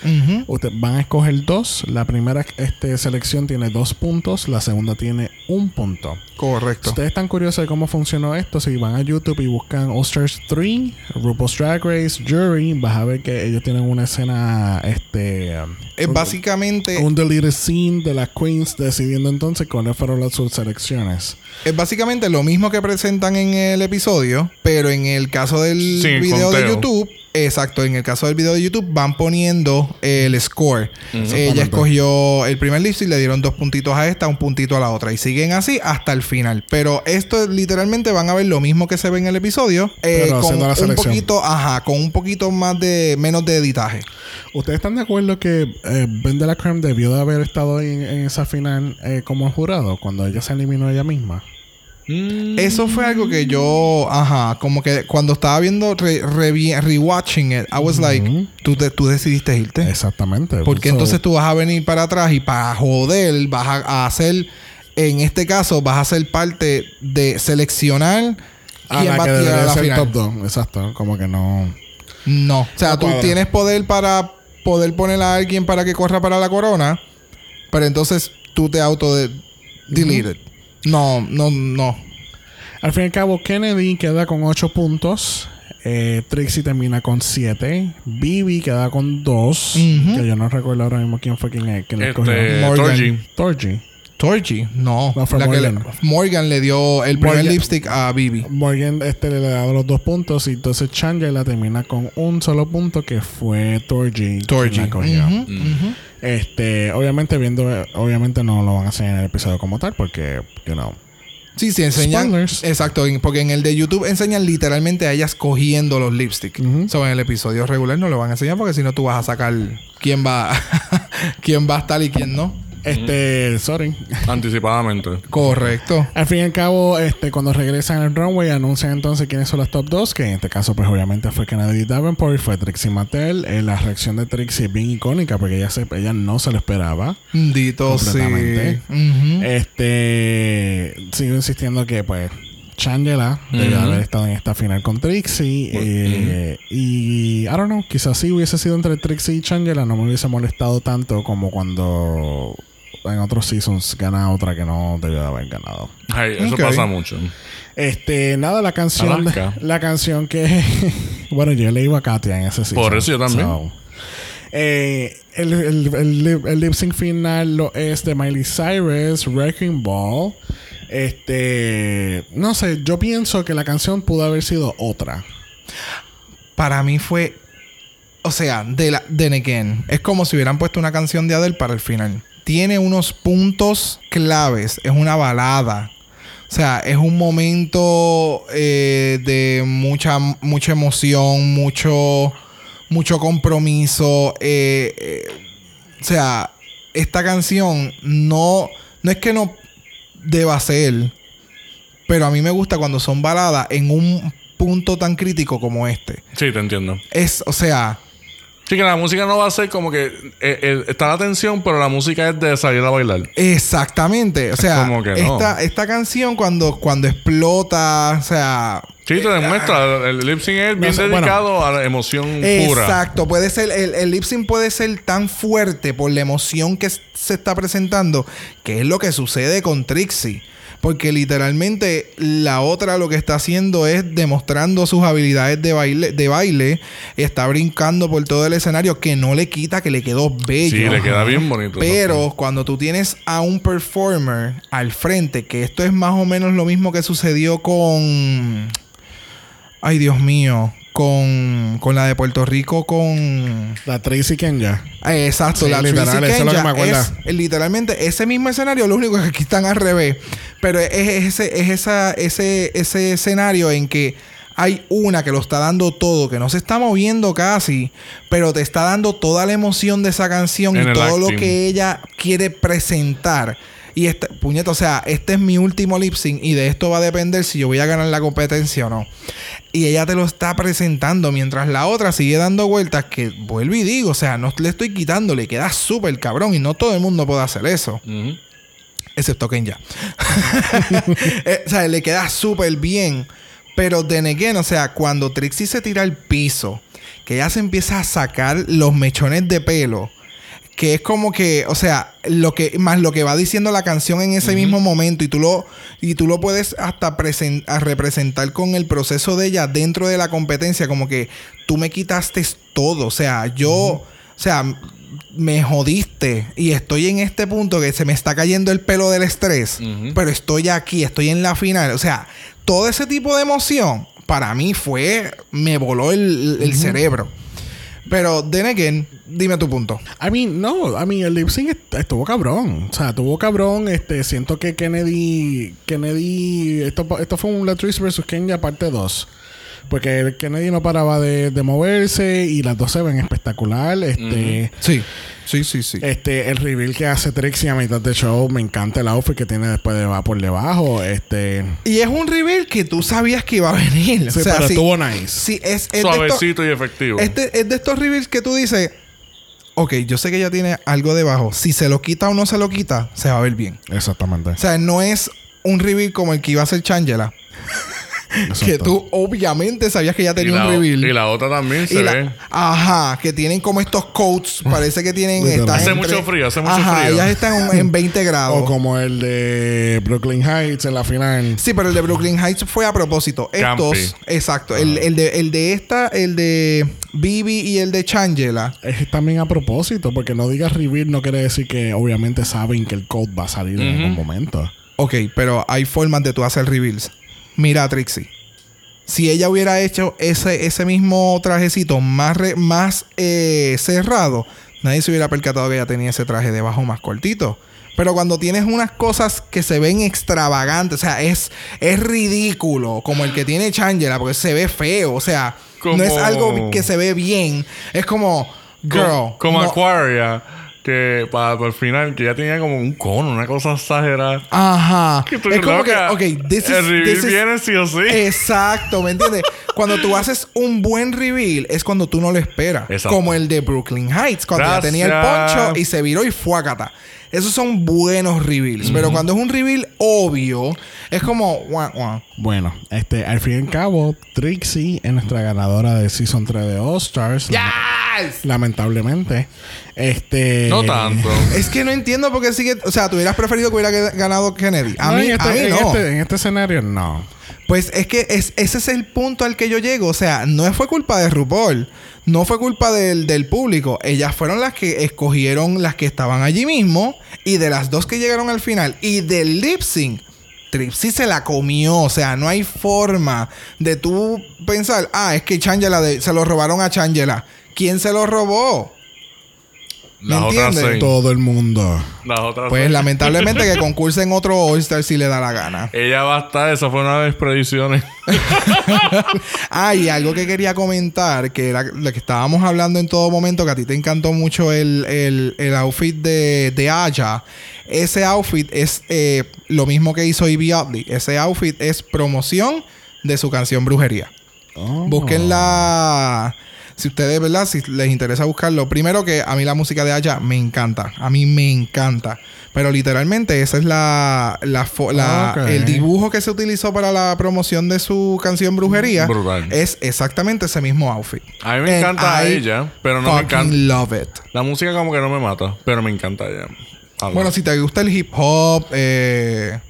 Ustedes van a escoger dos. La primera este, selección tiene dos puntos, la segunda tiene un punto. Si Correcto. ustedes están curiosos de cómo funcionó esto, si van a YouTube y buscan All Stars 3, RuPaul's Drag Race, Jury, vas a ver que ellos tienen una escena, este, Es básicamente, un deleted scene de las queens decidiendo entonces cuáles fueron las sus selecciones. es básicamente lo mismo que presentan en el episodio, pero en el caso del Sí, video de. YouTube, exacto, en el caso del video de YouTube van poniendo el score. Ella escogió el primer lip sync, le dieron dos puntitos a esta, un puntito a la otra y siguen así hasta el final. Pero esto literalmente van a ver lo mismo que se ve en el episodio, eh, Pero con la un poquito, ajá, con un poquito más de menos de editaje. ¿Ustedes están de acuerdo que eh, Ben de la Creme debió de haber estado en, en esa final eh, como jurado cuando ella se eliminó ella misma? Mm, Eso fue algo que yo, ajá, como que cuando estaba viendo, re, revi- rewatching it, I was like, tú, te- tú decidiste irte. Exactamente. Porque So, entonces tú vas a venir para atrás y para joder vas a, a hacer, en este caso, vas a ser parte de seleccionar a quién la va a que tirar a la ser final. top 2. Exacto. Como que no... No. O sea, No tú cuadra. tienes poder para poder poner a alguien para que corra para la corona, pero entonces tú te auto de deleted. No, no, no. Al fin y al cabo, Kennedy queda con 8 puntos. Eh, Trixie termina con 7. Bibi queda con 2. Ujú. Que yo no recuerdo ahora mismo quién fue quien, es- escogió. Este, Morgan. Torgy. Torgy. No. No, fue La que le- Morgan. Morgan le dio el primer Morgan. lipstick a Bibi. Morgan este, le da los dos puntos y entonces Changela termina con un solo punto que fue Torgy. Torgy. la ujú. Este, obviamente viendo, obviamente no lo van a enseñar en el episodio como tal porque, you know. Sí, sí, enseñan. Spoilers. Exacto, porque en el de YouTube enseñan literalmente a ellas cogiendo los lipsticks. Ujú. So, en el episodio regular no lo van a enseñar porque si no tú vas a sacar quién va, quién va a estar y quién no. Este, sorry. Anticipadamente. Correcto. Al fin y al cabo, este, cuando regresan al runway, anuncian entonces quiénes son las top 2, que en este caso, pues obviamente fue Kennedy Davenport, fue Trixie Mattel. Eh, la reacción de Trixie es bien icónica porque ella, se, ella no se lo esperaba. Dito, sí. Ujú. Este, sigo insistiendo que, pues, Changela debe Ujú. haber estado en esta final con Trixie. eh, Y, I don't know, quizás sí hubiese sido entre Trixie y Changela, no me hubiese molestado tanto como cuando en otros seasons gana otra que no debió de haber ganado. Ay, eso pasa mucho. Este, nada, la canción. Alaska. La canción que. bueno, yo le iba a Katia en ese season. Por eso yo también. So, eh, el, el, el, lip- el lip sync final lo es de Miley Cyrus, Wrecking Ball. Este. No sé, yo pienso que la canción pudo haber sido otra. Para mí fue. O sea, de la de Again. Es como si hubieran puesto una canción de Adele para el final. Tiene unos puntos claves. Es una balada. O sea, es un momento eh, de mucha, mucha emoción, mucho, mucho compromiso. eh, eh, o sea, esta canción no, no es que no deba ser, pero a mí me gusta cuando son baladas en un punto tan crítico como este. Sí, te entiendo. Es, o sea, Sí, que la música no va a ser como que eh, eh, está la tensión, pero la música es de salir a bailar. exactamente. O sea, como que no. esta, esta canción cuando, cuando explota, o sea, Sí, te demuestra. El lip sync es bien dedicado a la emoción pura. Exacto, puede ser, el, el lip sync puede ser tan fuerte por la emoción que se está presentando, que es lo que sucede con Trixie. Porque literalmente la otra lo que está haciendo es demostrando sus habilidades de baile, de baile, está brincando por todo el escenario, que no le quita que le quedó bello. Sí, le queda bien bonito. Pero cuando tú tienes a un performer al frente, que esto es más o menos lo mismo que sucedió con. Ay, Dios mío. Con, con la de Puerto Rico con... La Tracy Kenya. Eh, exacto, Sí, la literal, Tracy eso es lo que me acuerda. es, eh, literalmente ese mismo escenario, lo único que aquí están al revés. Pero es, es ese, es esa, ese, ese escenario en que hay una que lo está dando todo, que no se está moviendo casi, pero te está dando toda la emoción de esa canción En y todo lo que ella quiere presentar. Y este, puñeta, o sea, este es mi último lip sync y de esto va a depender si yo voy a ganar la competencia o no. Y ella te lo está presentando mientras la otra sigue dando vueltas que vuelvo y digo, o sea, no le estoy quitando, le queda súper cabrón y no todo el mundo puede hacer eso, Ujú. excepto Kenya. Eh, o sea, le queda súper bien. Pero de again, o sea, cuando Trixie se tira al piso, que ella se empieza a sacar los mechones de pelo, que es como que, o sea, lo que más lo que va diciendo la canción en ese mismo momento y tú lo y tú lo puedes hasta a representar con el proceso de ella dentro de la competencia, como que tú me quitaste todo, o sea, yo, o sea, me jodiste y estoy en este punto que se me está cayendo el pelo del estrés, pero estoy aquí, estoy en la final, o sea, todo ese tipo de emoción para mí fue me voló el, el cerebro. Pero, then again, dime tu punto. I mean, no, I mean, el lip sync est- estuvo cabrón. O sea, estuvo cabrón. Este, siento que Kennedy. Kennedy. Esto, esto fue un Latrice versus Kenya parte 2. Porque el Kennedy no paraba de, de moverse y las dos se ven espectacular. Este. Sí, sí, sí, sí. Este, el reveal que hace Trixie a mitad de show, me encanta el outfit que tiene después de va por debajo. Este, Y es un reveal que tú sabías que iba a venir. sí, o sea, pero sí, estuvo nice. sí, es, es de Suavecito y efectivo. este es de estos reveals que tú dices, ok, yo sé que ella tiene algo debajo. Si se lo quita o no se lo quita, se va a ver bien. Exactamente. O sea, no es un reveal como el que iba a hacer Changela. Que tú obviamente sabías que ya tenía la, un reveal. y la otra también Y se la- ve. ajá, que tienen como estos coats, parece que tienen. Están Hace entre- mucho frío, hace mucho Ajá, frío. ellas están en 20 grados. O como el de Brooklyn Heights en la final. Sí, pero el de Brooklyn Heights fue a propósito. Campi. Estos, exacto. El, el de, el de esta, el de Bibi y el de Changela. Es también a propósito, porque no digas reveal no quiere decir que obviamente saben que el code va a salir en algún momento. Ok, pero hay formas de tú hacer reveals. Mira a Trixie. Si ella hubiera hecho ese, ese mismo trajecito más, re- más eh, cerrado, nadie se hubiera percatado que ella tenía ese traje debajo más cortito. Pero cuando tienes unas cosas que se ven extravagantes, o sea, es, es ridículo, como el que tiene Changela, porque se ve feo, o sea, no es algo que se ve bien, es como, girl. como como no- Aquaria, que para, para el final, que ya tenía como un cono, una cosa exagerada. Ajá. Que tú Es como que, ok, this is, el reveal this is- viene sí o sí. Exacto, ¿me entiendes? cuando tú haces un buen reveal es cuando tú no lo esperas. Exacto. Como el de Brooklyn Heights, cuando ya tenía el poncho y se viró y fue a cata. Esos son buenos reveals. Pero cuando es un reveal obvio, es como... guau, guau. Bueno, este, al fin y al cabo, Trixie es nuestra ganadora de Season 3 de All Stars. ¡Yes! Lamentablemente. Este. No tanto. Es que no entiendo por qué sigue... O sea, tú hubieras preferido que hubiera ganado Kennedy. A No, mí, en este, a mí en no. este- en este escenario, no. Pues es que es, ese es el punto al que yo llego. O sea, no fue culpa de RuPaul. No fue culpa del, del público. Ellas fueron las que escogieron las que estaban allí mismo. Y de las dos que llegaron al final. Y del lip sync. Tripsy se la comió. O sea, no hay forma de tú pensar, ah, es que Changela de- se lo robaron a Changela. ¿Quién se lo robó? ¿Me Las otras seis. Todo el mundo. Las otras Pues seis. lamentablemente que concursen otro All-Star si le da la gana. Ella va a estar, esa fue una de mis predicciones. Ah, y algo que quería comentar, que era lo que estábamos hablando en todo momento, que a ti te encantó mucho el, el- el outfit de, de Aya. Ese outfit es eh, lo mismo que hizo Ivy Oddly. Ese outfit es promoción de su canción Brujería. Oh. Busquen la... Si ustedes, ¿verdad? Si les interesa buscarlo. Primero que a mí la música de Aya me encanta. A mí me encanta. Pero literalmente esa es la, la, el dibujo que se utilizó para la promoción de su canción Brujería. Brutal. Es exactamente ese mismo outfit. A mí me And encanta I ella, pero no me encanta. love it. La música como que no me mata, pero me encanta ella. Bueno, si te gusta el hip hop, eh,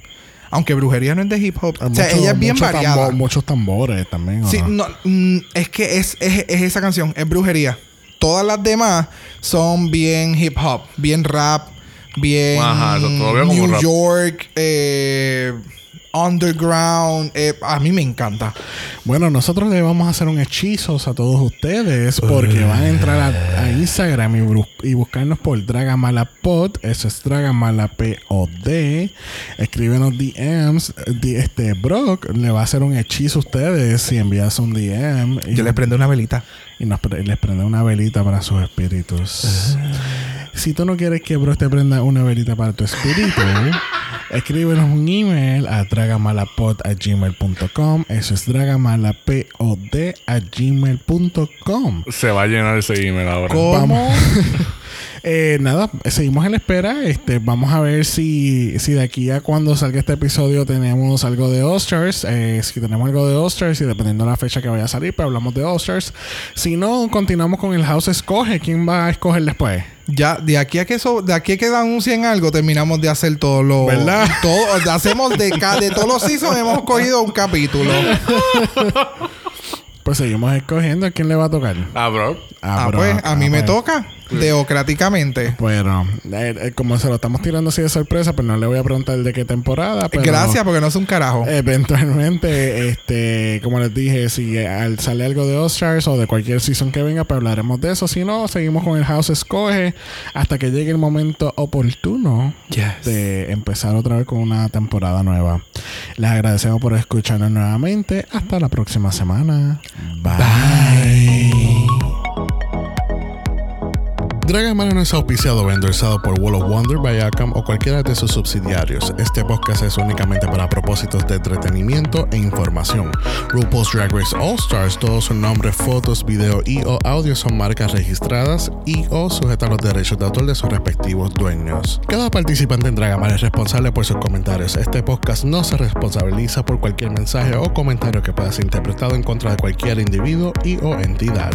aunque Brujería no es de hip hop. O sea, ella es bien mucho variada. muchos tambores también. ¿o Sí, no? no, mm, es que es, es, es esa canción, es brujería. Todas las demás son bien hip hop, bien rap, bien Ajá, eso New rap. York, eh, underground. Eh, a mí me encanta. Bueno, nosotros le vamos a hacer un hechizo a todos ustedes porque van a entrar a, a Instagram y, buscarnos por Dragamalapod. Eso es Dragamalapod. Escríbenos DMs. Este Brock le va a hacer un hechizo a ustedes si envías un DM. Y, Yo les prendo una velita. y nos pre- les prende una velita para sus espíritus. Si tú no quieres que Brock te prenda una velita para tu espíritu, escríbenos un email a dragamalapod.gmail.com. Eso es dragamalapod a gmail.com. Se va a llenar ese email ahora. ¿Cómo? Eh, nada, seguimos en la espera. Este, vamos a ver si, si de aquí a cuando salga este episodio tenemos algo de All-Stars. Eh, si tenemos algo de All-Stars y dependiendo de la fecha que vaya a salir, pues hablamos de All-Stars. Si no, continuamos con el House Escoge. ¿Quién va a escoger después? Ya, de aquí a que eso, de aquí a que anuncien algo, terminamos de hacer todo lo. ¿Verdad? Todo, hacemos de, todos los seasons, hemos cogido un capítulo. Pues seguimos escogiendo a quién le va a tocar. Ah, bro. Ah, bro, pues, a mí ah, me pues. toca. Teocráticamente. Bueno, eh, eh, como se lo estamos tirando así de sorpresa, pues no le voy a preguntar de qué temporada. Pero Gracias, porque no es un carajo. Eventualmente, este, como les dije, si eh, al- sale algo de All-Stars o de cualquier season que venga, pues hablaremos de eso. Si no, seguimos con el House Escoge hasta que llegue el momento oportuno Yes. de empezar otra vez con una temporada nueva. Les agradecemos por escucharnos nuevamente. Hasta la próxima semana. Bye. Dragamala no es auspiciado o endorsado por Wall of Wonder, Viacom o cualquiera de sus subsidiarios. Este podcast es únicamente para propósitos de entretenimiento e información. RuPaul's Drag Race All Stars, todos sus nombres, fotos, video y o audio son marcas registradas y o sujetas a los derechos de autor de sus respectivos dueños. Cada participante en Dragamala es responsable por sus comentarios. Este podcast no se responsabiliza por cualquier mensaje o comentario que pueda ser interpretado en contra de cualquier individuo y o entidad.